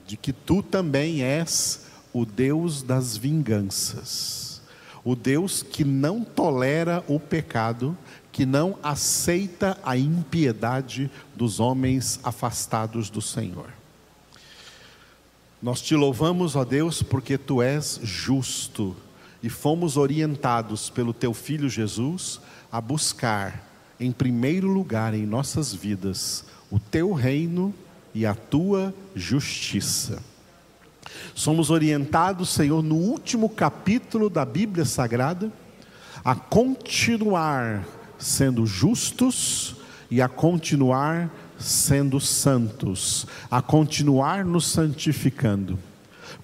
de que tu também és o Deus das vinganças, o Deus que não tolera o pecado, que não aceita a impiedade dos homens afastados do Senhor. Nós te louvamos, ó Deus, porque tu és justo e fomos orientados pelo teu filho Jesus a buscar, em primeiro lugar em nossas vidas, o teu reino e a tua justiça. Somos orientados, Senhor, no último capítulo da Bíblia Sagrada, a continuar sendo justos e a continuar sendo santos, a continuar nos santificando.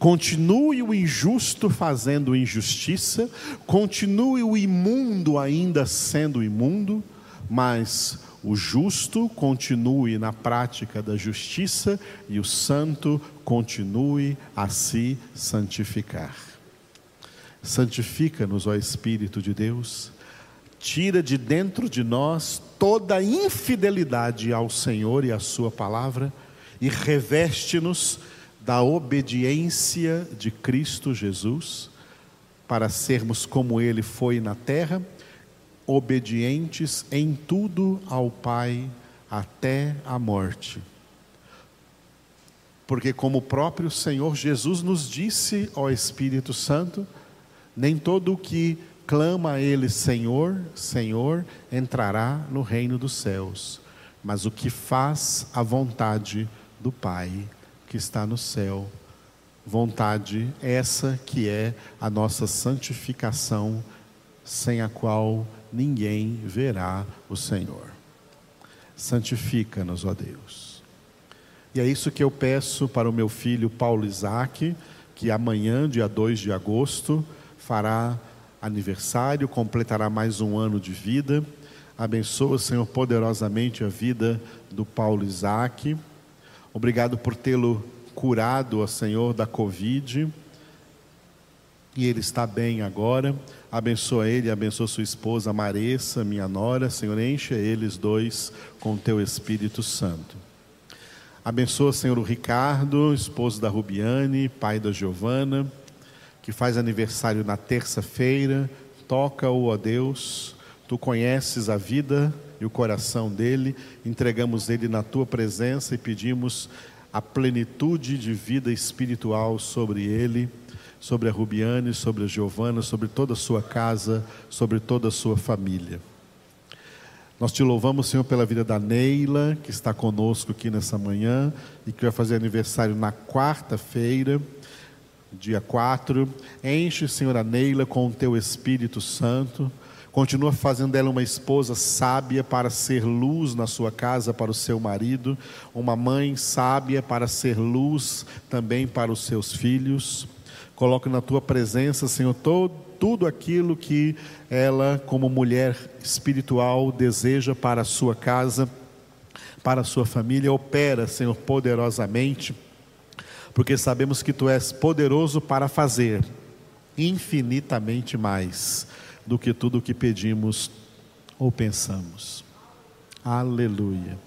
Continue o injusto fazendo injustiça, continue o imundo ainda sendo imundo, mas o justo continue na prática da justiça e o santo continue a se santificar. Santifica-nos, ó Espírito de Deus, tira de dentro de nós toda infidelidade ao Senhor e à Sua palavra e reveste-nos da obediência de Cristo Jesus, para sermos como Ele foi na terra obedientes em tudo ao Pai até a morte. Porque, como o próprio Senhor Jesus nos disse ao Espírito Santo, nem todo o que clama a Ele Senhor, Senhor, entrará no reino dos céus, mas o que faz a vontade do Pai que está no céu. Vontade essa que é a nossa santificação, sem a qual ninguém verá o Senhor. Santifica-nos, ó Deus. E é isso que eu peço para o meu filho Paulo Isaac, que amanhã, dia 2 de agosto, fará aniversário, completará mais um ano de vida. Abençoa, Senhor, poderosamente a vida do Paulo Isaac. Obrigado por tê-lo curado, ó Senhor, da Covid e ele está bem agora. Abençoa ele, abençoa sua esposa Maressa, minha nora. Senhor, enche eles dois com teu Espírito Santo. Abençoa, Senhor, o Ricardo, esposo da Rubiane, pai da Giovana, que faz aniversário na terça-feira. Toca-o, ó Deus. Tu conheces a vida e o coração dele. Entregamos ele na tua presença e pedimos a plenitude de vida espiritual sobre ele sobre a Rubiane, sobre a Giovana, sobre toda a sua casa, sobre toda a sua família. Nós te louvamos, Senhor, pela vida da Neila, que está conosco aqui nessa manhã e que vai fazer aniversário na quarta-feira, dia 4. Enche, Senhor, a Neila com o teu Espírito Santo. Continua fazendo dela uma esposa sábia para ser luz na sua casa para o seu marido, uma mãe sábia para ser luz também para os seus filhos. Coloco na tua presença, Senhor, todo, tudo aquilo que ela, como mulher espiritual, deseja para a sua casa, para a sua família. Opera, Senhor, poderosamente, porque sabemos que tu és poderoso para fazer infinitamente mais do que tudo o que pedimos ou pensamos. Aleluia.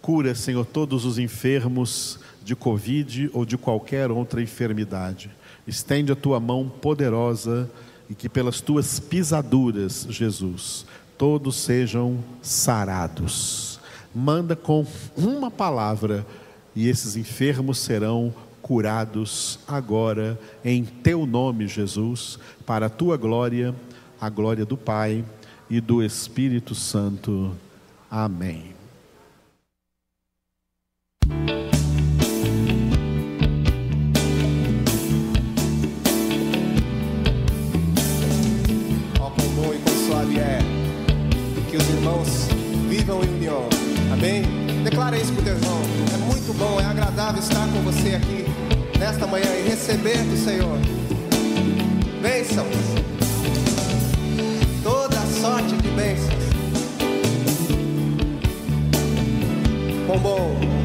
Cura, Senhor, todos os enfermos de Covid ou de qualquer outra enfermidade. Estende a tua mão poderosa e que pelas tuas pisaduras, Jesus, todos sejam sarados. Manda com uma palavra e esses enfermos serão curados agora, em teu nome, Jesus, para a tua glória, a glória do Pai e do Espírito Santo. Amém. Ó bom e quão suave é que os irmãos vivam em união. Amém? Declara isso pro teu irmão. É muito bom, é agradável estar com você aqui nesta manhã e receber do Senhor. Bênçãos. Quão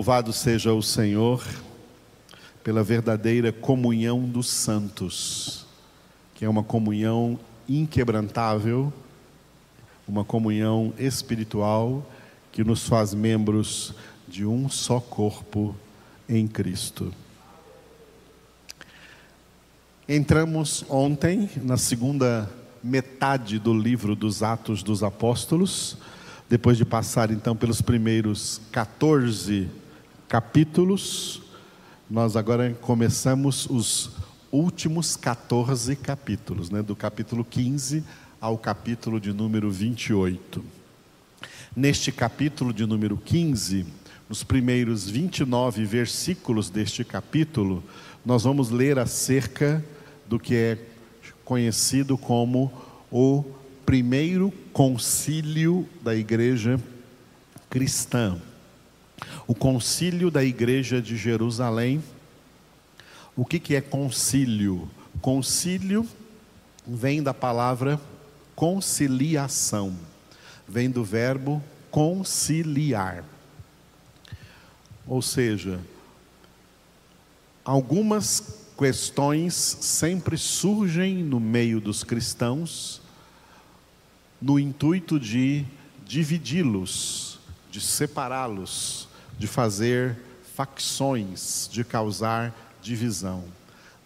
Louvado seja o Senhor pela verdadeira comunhão dos santos, que é uma comunhão inquebrantável, uma comunhão espiritual que nos faz membros de um só corpo em Cristo. Entramos ontem na segunda metade do livro dos Atos dos Apóstolos, depois de passar então pelos primeiros 14 capítulos, nós agora começamos os últimos 14 capítulos, né, do capítulo 15 ao capítulo de número 28. Neste capítulo de número 15, nos primeiros 29 versículos deste capítulo, nós vamos ler acerca do que é conhecido como o primeiro concílio da igreja cristã. O concílio da igreja de Jerusalém. O que, que é concílio? Concílio vem da palavra conciliação, vem do verbo conciliar. Ou seja, algumas questões sempre surgem no meio dos cristãos no intuito de dividi-los, de separá-los, de fazer facções, de causar divisão.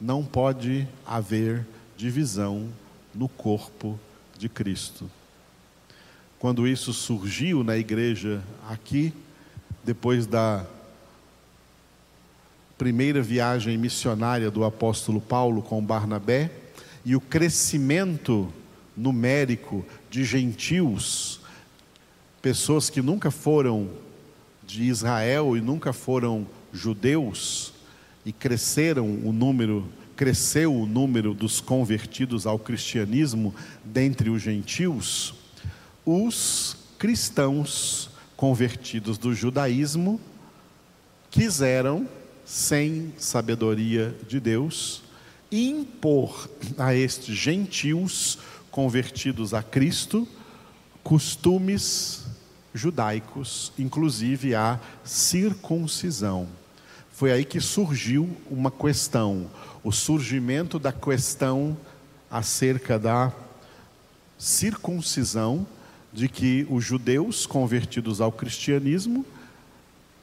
Não pode haver divisão no corpo de Cristo. Quando isso surgiu na igreja aqui, depois da primeira viagem missionária do apóstolo Paulo com Barnabé e o crescimento numérico de gentios, pessoas que nunca foram de Israel e nunca foram judeus, e cresceram o número, cresceu o número dos convertidos ao cristianismo dentre os gentios, os cristãos convertidos do judaísmo quiseram sem sabedoria de Deus, impor a estes gentios convertidos a Cristo costumes judaicos, inclusive a circuncisão. Foi aí que surgiu uma questão, o surgimento da questão acerca da circuncisão, de que os judeus convertidos ao cristianismo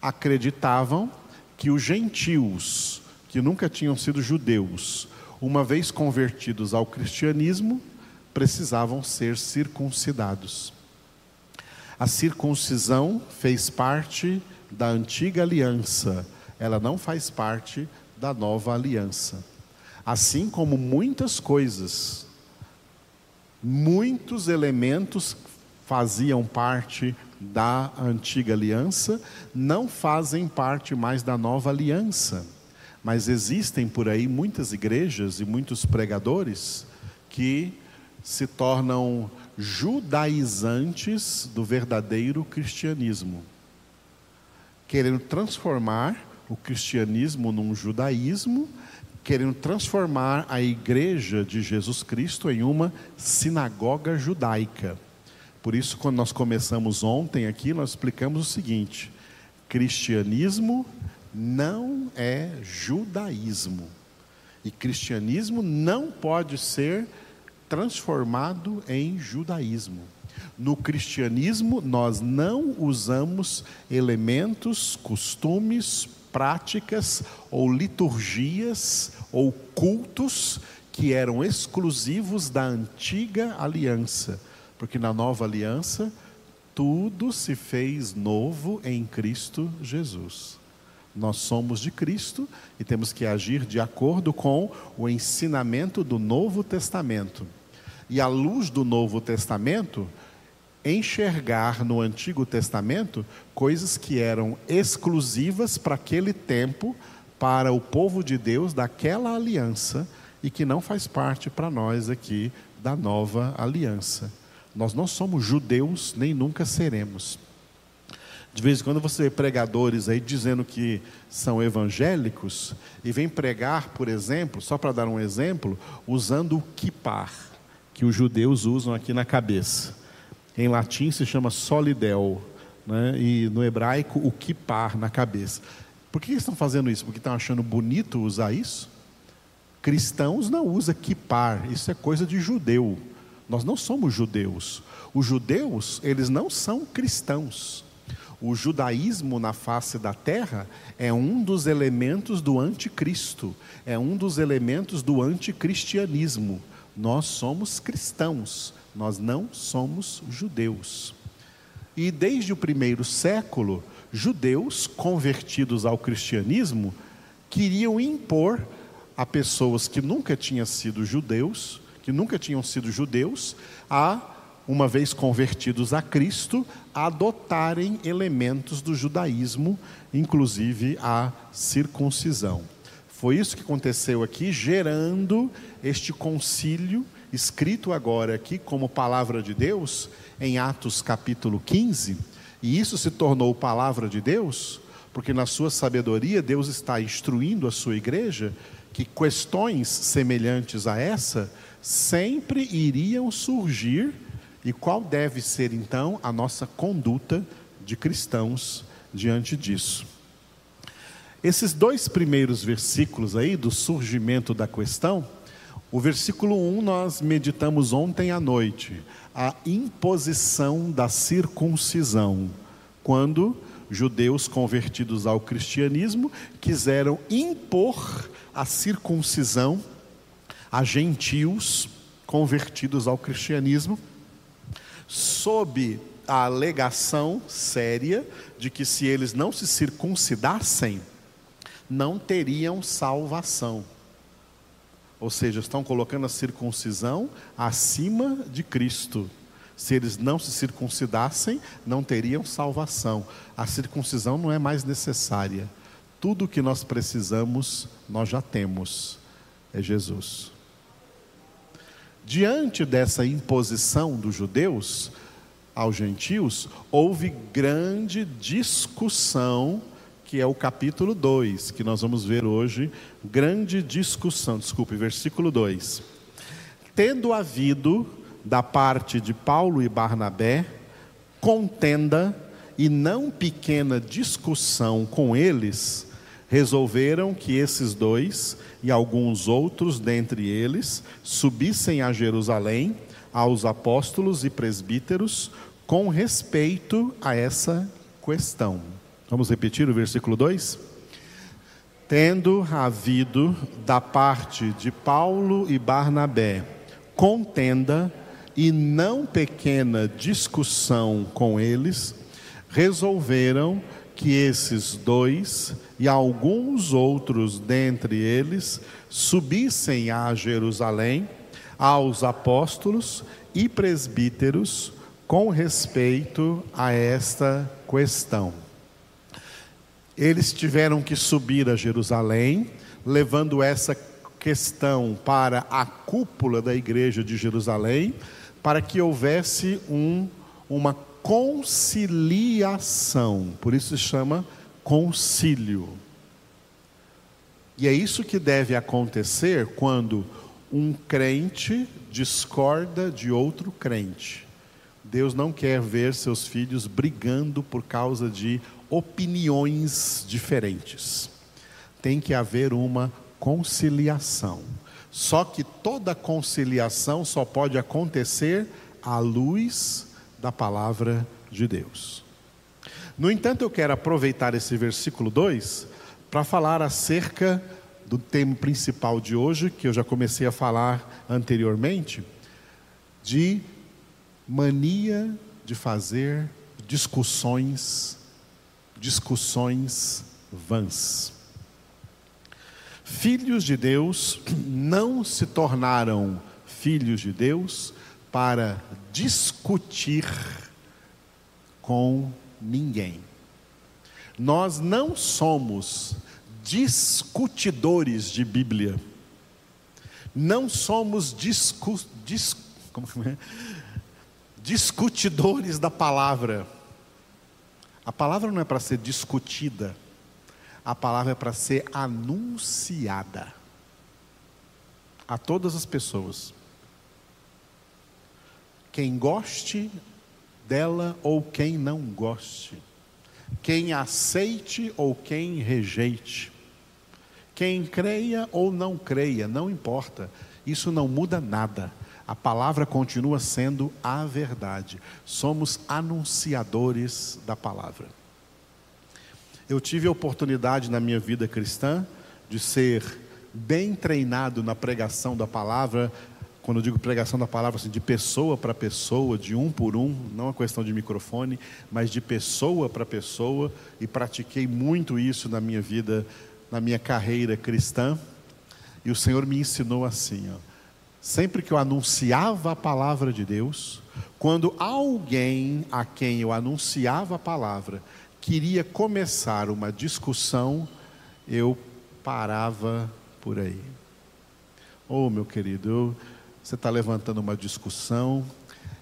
acreditavam que os gentios, que nunca tinham sido judeus, uma vez convertidos ao cristianismo, precisavam ser circuncidados. A circuncisão fez parte da antiga aliança, ela não faz parte da nova aliança. Assim como muitas coisas, muitos elementos faziam parte da antiga aliança não fazem parte mais da nova aliança. Mas existem por aí muitas igrejas e muitos pregadores que se tornam judaizantes do verdadeiro cristianismo, querendo transformar o cristianismo num judaísmo, querendo transformar a igreja de Jesus Cristo em uma sinagoga judaica. Por isso, quando nós começamos ontem aqui, nós explicamos o seguinte: cristianismo não é judaísmo. E cristianismo não pode ser transformado em judaísmo. No cristianismo, nós não usamos elementos, costumes, práticas ou liturgias ou cultos que eram exclusivos da antiga aliança porque na nova aliança tudo se fez novo em Cristo Jesus. Nós somos de Cristo e temos que agir de acordo com o ensinamento do Novo Testamento. E à luz do Novo Testamento, enxergar no Antigo Testamento coisas que eram exclusivas para aquele tempo, para o povo de Deus daquela aliança e que não faz parte para nós aqui da nova aliança. Nós não somos judeus, nem nunca seremos. De vez em quando você vê pregadores aí dizendo que são evangélicos e vem pregar, por exemplo, só para dar um exemplo, usando o kippar, que os judeus usam aqui na cabeça. Em latim se chama solidel, né? e no hebraico o kippar na cabeça. Por que eles estão fazendo isso? Porque estão achando bonito usar isso? Cristãos não usam kippar, isso é coisa de judeu. Nós não somos judeus. Os judeus, eles não são cristãos. O judaísmo na face da terra é um dos elementos do anticristo, é um dos elementos do anticristianismo. Nós somos cristãos, nós não somos judeus. E desde o primeiro século, judeus convertidos ao cristianismo queriam impor a pessoas que nunca tinham sido judeus, que nunca tinham sido judeus, a uma vez convertidos a Cristo, adotarem elementos do judaísmo, inclusive a circuncisão. Foi isso que aconteceu aqui, gerando este concílio, escrito agora aqui como palavra de Deus, em Atos capítulo 15, e isso se tornou palavra de Deus, porque na sua sabedoria Deus está instruindo a sua igreja que questões semelhantes a essa sempre iriam surgir e qual deve ser então a nossa conduta de cristãos diante disso. Esses dois primeiros versículos aí do surgimento da questão, o versículo 1 nós meditamos ontem à noite, a imposição da circuncisão, quando judeus convertidos ao cristianismo quiseram impor a circuncisão a gentios convertidos ao cristianismo sob a alegação séria de que se eles não se circuncidassem, não teriam salvação. Ou seja, estão colocando a circuncisão acima de Cristo. Se eles não se circuncidassem, não teriam salvação. A circuncisão não é mais necessária. Tudo o que nós precisamos, nós já temos. É Jesus. Diante dessa imposição dos judeus aos gentios, houve grande discussão, que é o capítulo 2, que nós vamos ver hoje. Grande discussão, desculpe, versículo 2. Tendo havido, da parte de Paulo e Barnabé, contenda e não pequena discussão com eles, resolveram que esses dois e alguns outros dentre eles subissem a Jerusalém aos apóstolos e presbíteros com respeito a essa questão. Vamos repetir o versículo 2? Tendo havido da parte de Paulo e Barnabé contenda e não pequena discussão com eles, resolveram que esses dois e alguns outros dentre eles subissem a Jerusalém aos apóstolos e presbíteros com respeito a esta questão. Eles tiveram que subir a Jerusalém, levando essa questão para a cúpula da igreja de Jerusalém, para que houvesse um, uma conciliação, por isso se chama concílio. E é isso que deve acontecer quando um crente discorda de outro crente. Deus não quer ver seus filhos brigando por causa de opiniões diferentes. Tem que haver uma conciliação. Só que toda conciliação só pode acontecer à luz da palavra de Deus. No entanto, eu quero aproveitar esse versículo 2 para falar acerca do tema principal de hoje, que eu já comecei a falar anteriormente, de mania de fazer discussões, discussões vãs. Filhos de Deus não se tornaram filhos de Deus para discutir com ninguém. Nós não somos discutidores de Bíblia. Não somos discu, dis, é? discutidores da palavra. A palavra não é para ser discutida, a palavra é para ser anunciada. A todas as pessoas. Quem goste dela ou quem não goste, quem aceite ou quem rejeite, quem creia ou não creia, não importa, isso não muda nada. A palavra continua sendo a verdade. Somos anunciadores da palavra. Eu tive a oportunidade na minha vida cristã de ser bem treinado na pregação da palavra, quando eu digo pregação da palavra, assim, de pessoa para pessoa, de um por um, não é questão de microfone, mas de pessoa para pessoa, e pratiquei muito isso na minha vida, na minha carreira cristã. E o Senhor me ensinou assim, ó, sempre que eu anunciava a palavra de Deus, quando alguém a quem eu anunciava a palavra queria começar uma discussão, eu parava por aí. Oh, meu querido, você está levantando uma discussão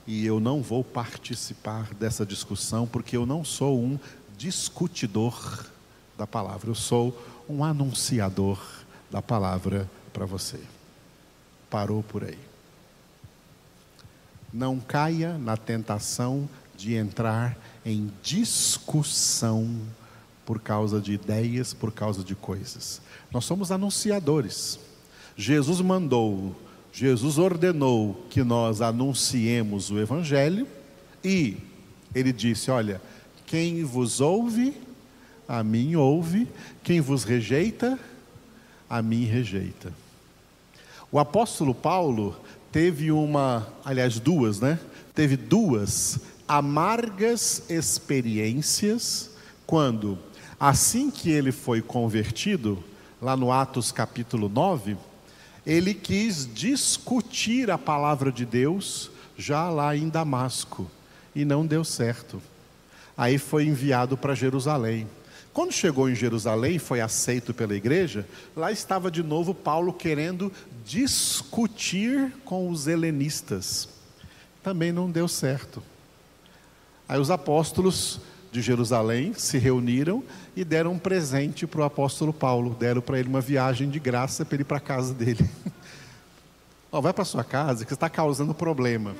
e eu não vou participar dessa discussão porque eu não sou um discutidor da palavra, eu sou um anunciador da palavra para você. Parou por aí. Não caia na tentação de entrar em discussão por causa de ideias, por causa de coisas. Nós somos anunciadores. Jesus mandou, Jesus ordenou que nós anunciemos o Evangelho e ele disse: Olha, quem vos ouve, a mim ouve, quem vos rejeita, a mim rejeita. O apóstolo Paulo teve uma, aliás, duas, né? Teve duas amargas experiências quando, assim que ele foi convertido, lá no Atos capítulo 9, ele quis discutir a palavra de Deus já lá em Damasco e não deu certo. Aí foi enviado para Jerusalém. Quando chegou em Jerusalém, foi aceito pela igreja, lá estava de novo Paulo querendo discutir com os helenistas. Também não deu certo. Aí os apóstolos de Jerusalém se reuniram e deram um presente para o apóstolo Paulo. Deram para ele uma viagem de graça para ele ir para a casa dele. oh, vai para sua casa que está causando problema.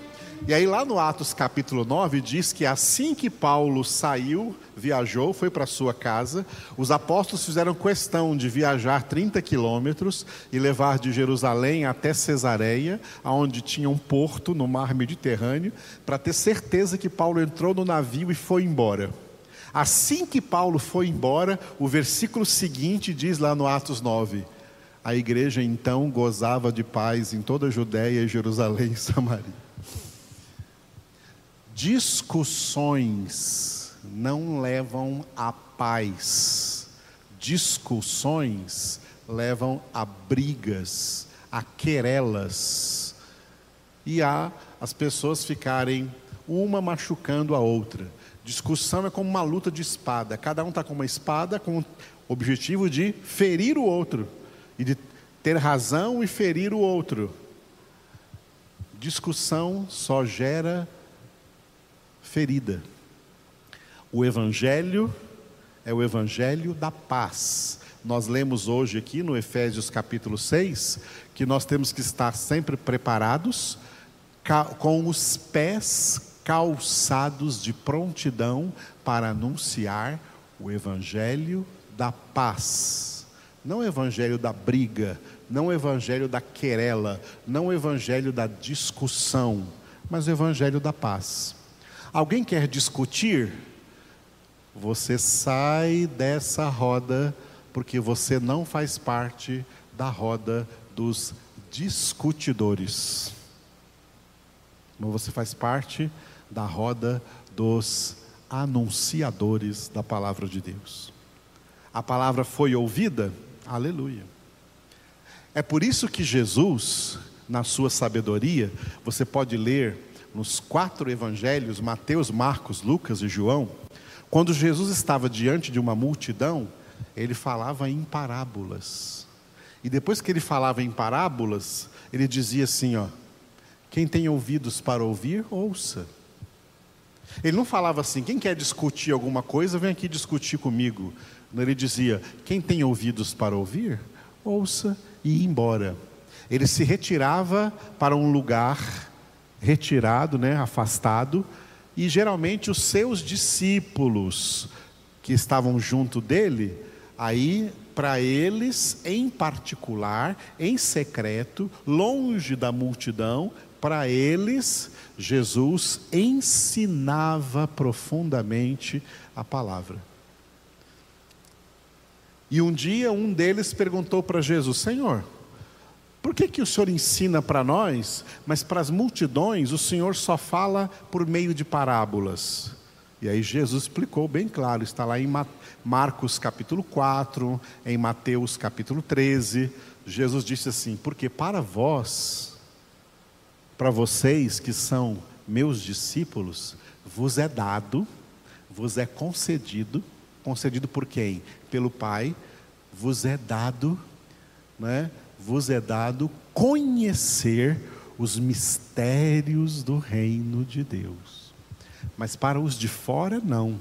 E aí, lá no Atos capítulo 9, diz que assim que Paulo saiu, viajou, foi para sua casa, os apóstolos fizeram questão de viajar 30 quilômetros e levar de Jerusalém até Cesareia, onde tinha um porto no mar Mediterrâneo, para ter certeza que Paulo entrou no navio e foi embora. Assim que Paulo foi embora, o versículo seguinte diz lá no Atos 9: a igreja então gozava de paz em toda a Judéia, Jerusalém e Samaria. Discussões não levam à paz. Discussões levam a brigas, a querelas e a as pessoas ficarem uma machucando a outra. Discussão é como uma luta de espada. Cada um está com uma espada com o objetivo de ferir o outro e de ter razão e ferir o outro. Discussão só gera ferida. O Evangelho é o Evangelho da paz. Nós lemos hoje aqui no Efésios capítulo 6 que nós temos que estar sempre preparados, com os pés calçados de prontidão para anunciar o Evangelho da paz. Não o Evangelho da briga, não o Evangelho da querela, não o Evangelho da discussão, mas o Evangelho da paz. Alguém quer discutir? Você sai dessa roda, porque você não faz parte da roda dos discutidores. Mas você faz parte da roda dos anunciadores da palavra de Deus. A palavra foi ouvida? Aleluia. É por isso que Jesus, na sua sabedoria, você pode ler nos quatro evangelhos, Mateus, Marcos, Lucas e João, quando Jesus estava diante de uma multidão, ele falava em parábolas. E depois que ele falava em parábolas, ele dizia assim, ó: Quem tem ouvidos para ouvir, ouça. Ele não falava assim: Quem quer discutir alguma coisa, vem aqui discutir comigo. Ele dizia: Quem tem ouvidos para ouvir, ouça e ia embora. Ele se retirava para um lugar retirado, né, afastado, E geralmente os seus discípulos que estavam junto dele, aí para eles em particular, em secreto, longe da multidão, para eles Jesus ensinava profundamente a palavra. E um dia um deles perguntou para Jesus: Senhor, por que, que o Senhor ensina para nós, mas para as multidões o Senhor só fala por meio de parábolas? E aí Jesus explicou bem claro, está lá em Marcos capítulo 4, em Mateus capítulo 13. Jesus disse assim: Porque para vós, para vocês que são meus discípulos, vos é dado, vos é concedido, concedido por quem? Pelo Pai, vos é dado, né? Vos é dado conhecer os mistérios do reino de Deus. Mas para os de fora não.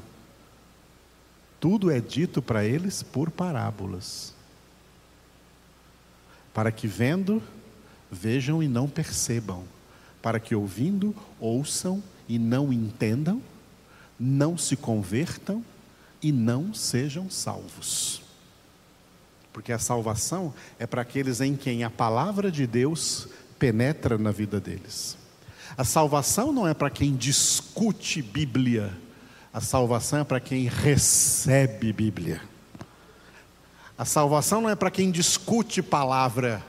Tudo é dito para eles por parábolas. Para que vendo, vejam e não percebam para que ouvindo, ouçam e não entendam, não se convertam e não sejam salvos. Porque a salvação é para aqueles em quem a palavra de Deus penetra na vida deles. A salvação não é para quem discute Bíblia, a salvação é para quem recebe Bíblia. A salvação não é para quem discute palavra,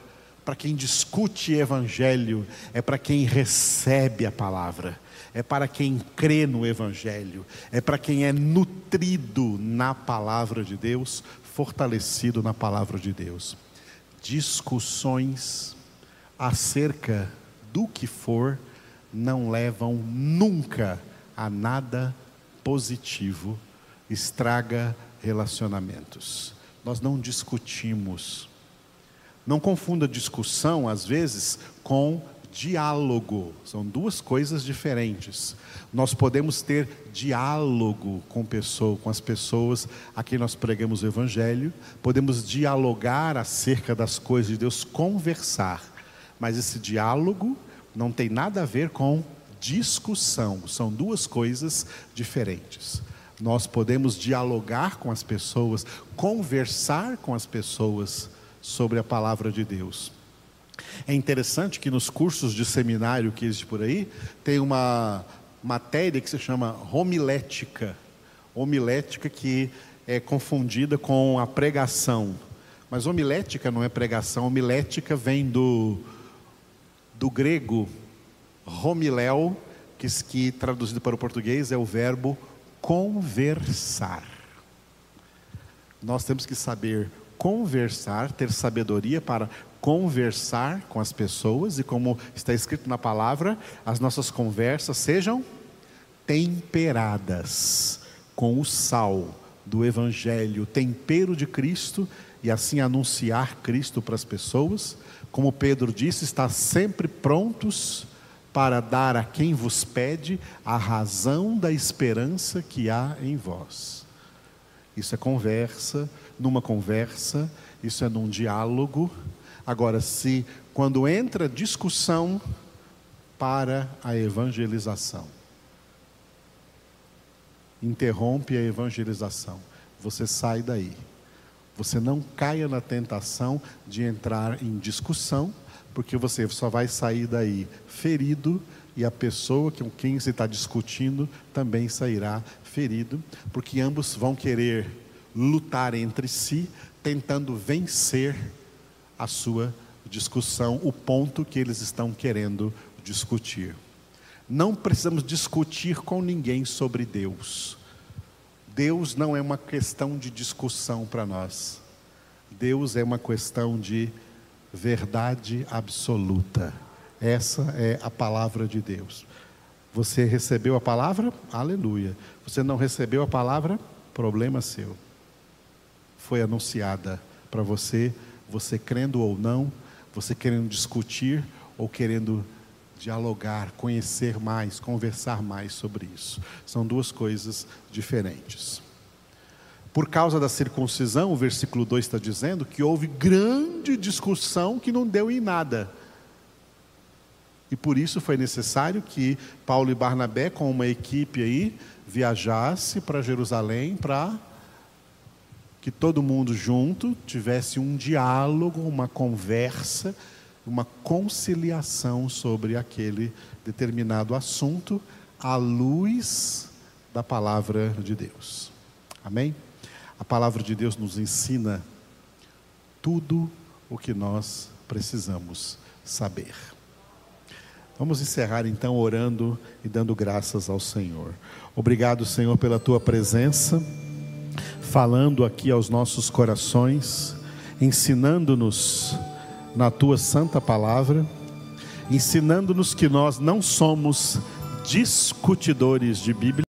para quem discute evangelho, é para quem recebe a palavra, é para quem crê no evangelho, é para quem é nutrido na palavra de Deus, fortalecido na palavra de Deus. Discussões acerca do que for não levam nunca a nada positivo, estraga relacionamentos. Nós não discutimos não confunda discussão, às vezes, com diálogo. São duas coisas diferentes. Nós podemos ter diálogo com, pessoa, com as pessoas a quem nós pregamos o Evangelho, podemos dialogar acerca das coisas de Deus, conversar. Mas esse diálogo não tem nada a ver com discussão, são duas coisas diferentes. Nós podemos dialogar com as pessoas, conversar com as pessoas sobre a palavra de Deus. É interessante que nos cursos de seminário que existe por aí, tem uma matéria que se chama homilética. Homilética que é confundida com a pregação. Mas homilética não é pregação, homilética vem do, do grego homiléu, que, que traduzido para o português é o verbo conversar. Nós temos que saber conversar, ter sabedoria para conversar com as pessoas e como está escrito na palavra, as nossas conversas sejam temperadas com o sal do evangelho, tempero de Cristo e assim anunciar Cristo para as pessoas. Como Pedro disse, está sempre prontos para dar a quem vos pede a razão da esperança que há em vós. Isso é conversa, numa conversa, isso é num diálogo. Agora, se quando entra discussão para a evangelização, interrompe a evangelização, você sai daí. Você não caia na tentação de entrar em discussão, porque você só vai sair daí ferido e a pessoa com quem você está discutindo também sairá ferido, porque ambos vão querer lutar entre si, tentando vencer a sua discussão, o ponto que eles estão querendo discutir. Não precisamos discutir com ninguém sobre Deus. Deus não é uma questão de discussão para nós. Deus é uma questão de verdade absoluta. Essa é a palavra de Deus. Você recebeu a palavra? Aleluia. Você não recebeu a palavra? Problema seu foi anunciada para você, você crendo ou não, você querendo discutir ou querendo dialogar, conhecer mais, conversar mais sobre isso. São duas coisas diferentes. Por causa da circuncisão, o versículo 2 está dizendo que houve grande discussão que não deu em nada. E por isso foi necessário que Paulo e Barnabé, com uma equipe aí, viajasse para Jerusalém para que todo mundo junto tivesse um diálogo, uma conversa, uma conciliação sobre aquele determinado assunto à luz da palavra de Deus. Amém? A palavra de Deus nos ensina tudo o que nós precisamos saber. Vamos encerrar então orando e dando graças ao Senhor. Obrigado, Senhor, pela tua presença, falando aqui aos nossos corações, ensinando-nos na tua santa palavra, ensinando-nos que nós não somos discutidores de Bíblia,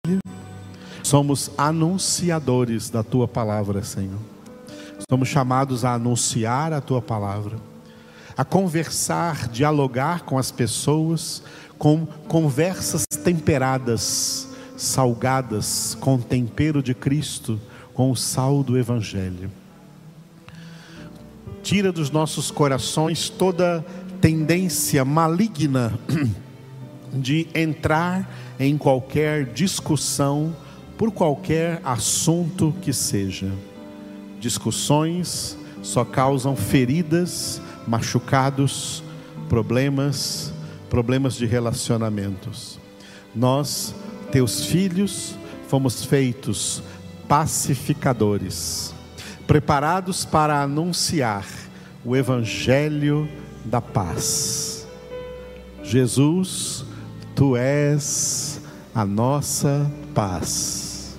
somos anunciadores da tua palavra, Senhor. Somos chamados a anunciar a tua palavra, a conversar, dialogar com as pessoas, com conversas temperadas, salgadas, com tempero de Cristo, com o sal do Evangelho. Tira dos nossos corações toda tendência maligna de entrar em qualquer discussão por qualquer assunto que seja. Discussões só causam feridas, machucados, problemas, problemas de relacionamentos. Nós, teus filhos, fomos feitos pacificadores, preparados para anunciar o evangelho da paz. Jesus, tu és a nossa paz.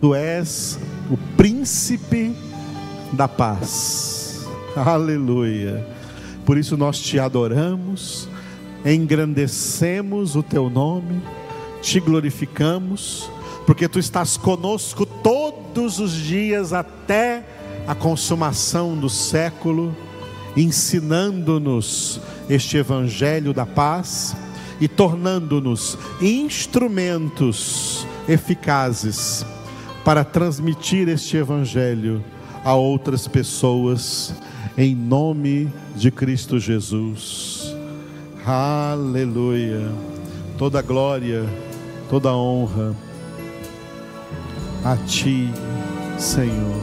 Tu és o príncipe da paz. Aleluia. Por isso nós te adoramos, engrandecemos o teu nome, te glorificamos, porque tu estás conosco todos os dias até a consumação do século, ensinando-nos este evangelho da paz e tornando-nos instrumentos eficazes para transmitir este evangelho a outras pessoas em nome de Cristo Jesus. Aleluia. Toda glória, toda honra a ti, Senhor.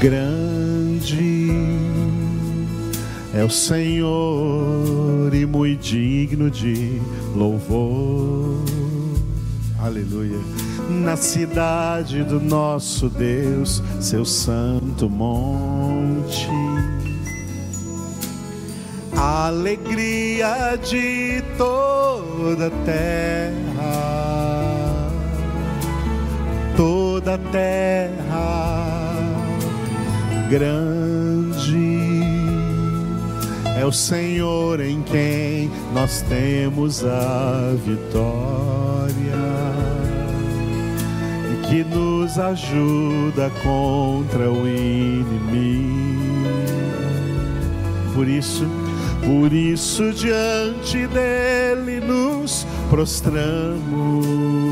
Grande é o Senhor e muito digno de louvor. Aleluia. Na cidade do nosso Deus, seu santo monte. A alegria de toda a terra. Toda a terra grande é o Senhor em quem nós temos a vitória e que nos ajuda contra o inimigo. Por isso, por isso diante dele nos prostramos.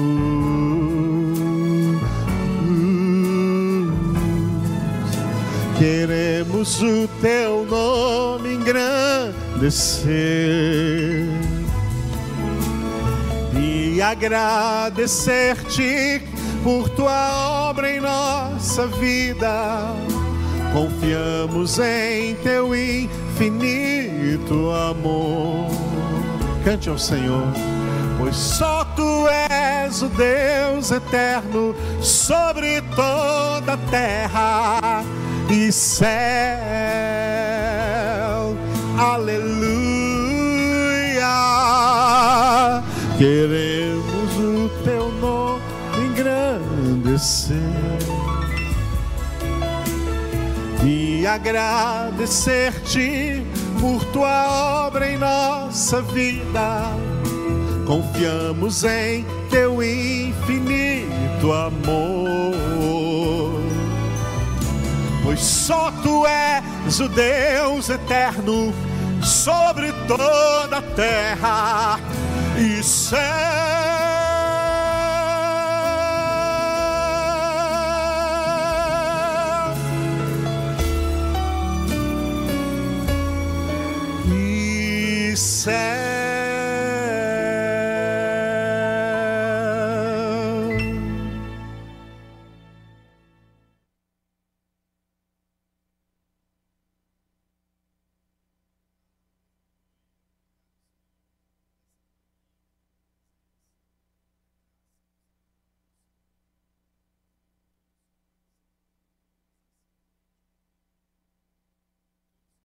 Queremos o teu nome engrandecer e agradecer-te por tua obra em nossa vida. Confiamos em teu infinito amor. Cante ao Senhor, pois só tu és o Deus eterno sobre toda a terra e céu. Aleluia. Queremos o teu nome engrandecer e agradecer-te por tua obra em nossa vida. Confiamos em teu infinito amor só tu és o Deus eterno sobre toda a terra e céu. E céu.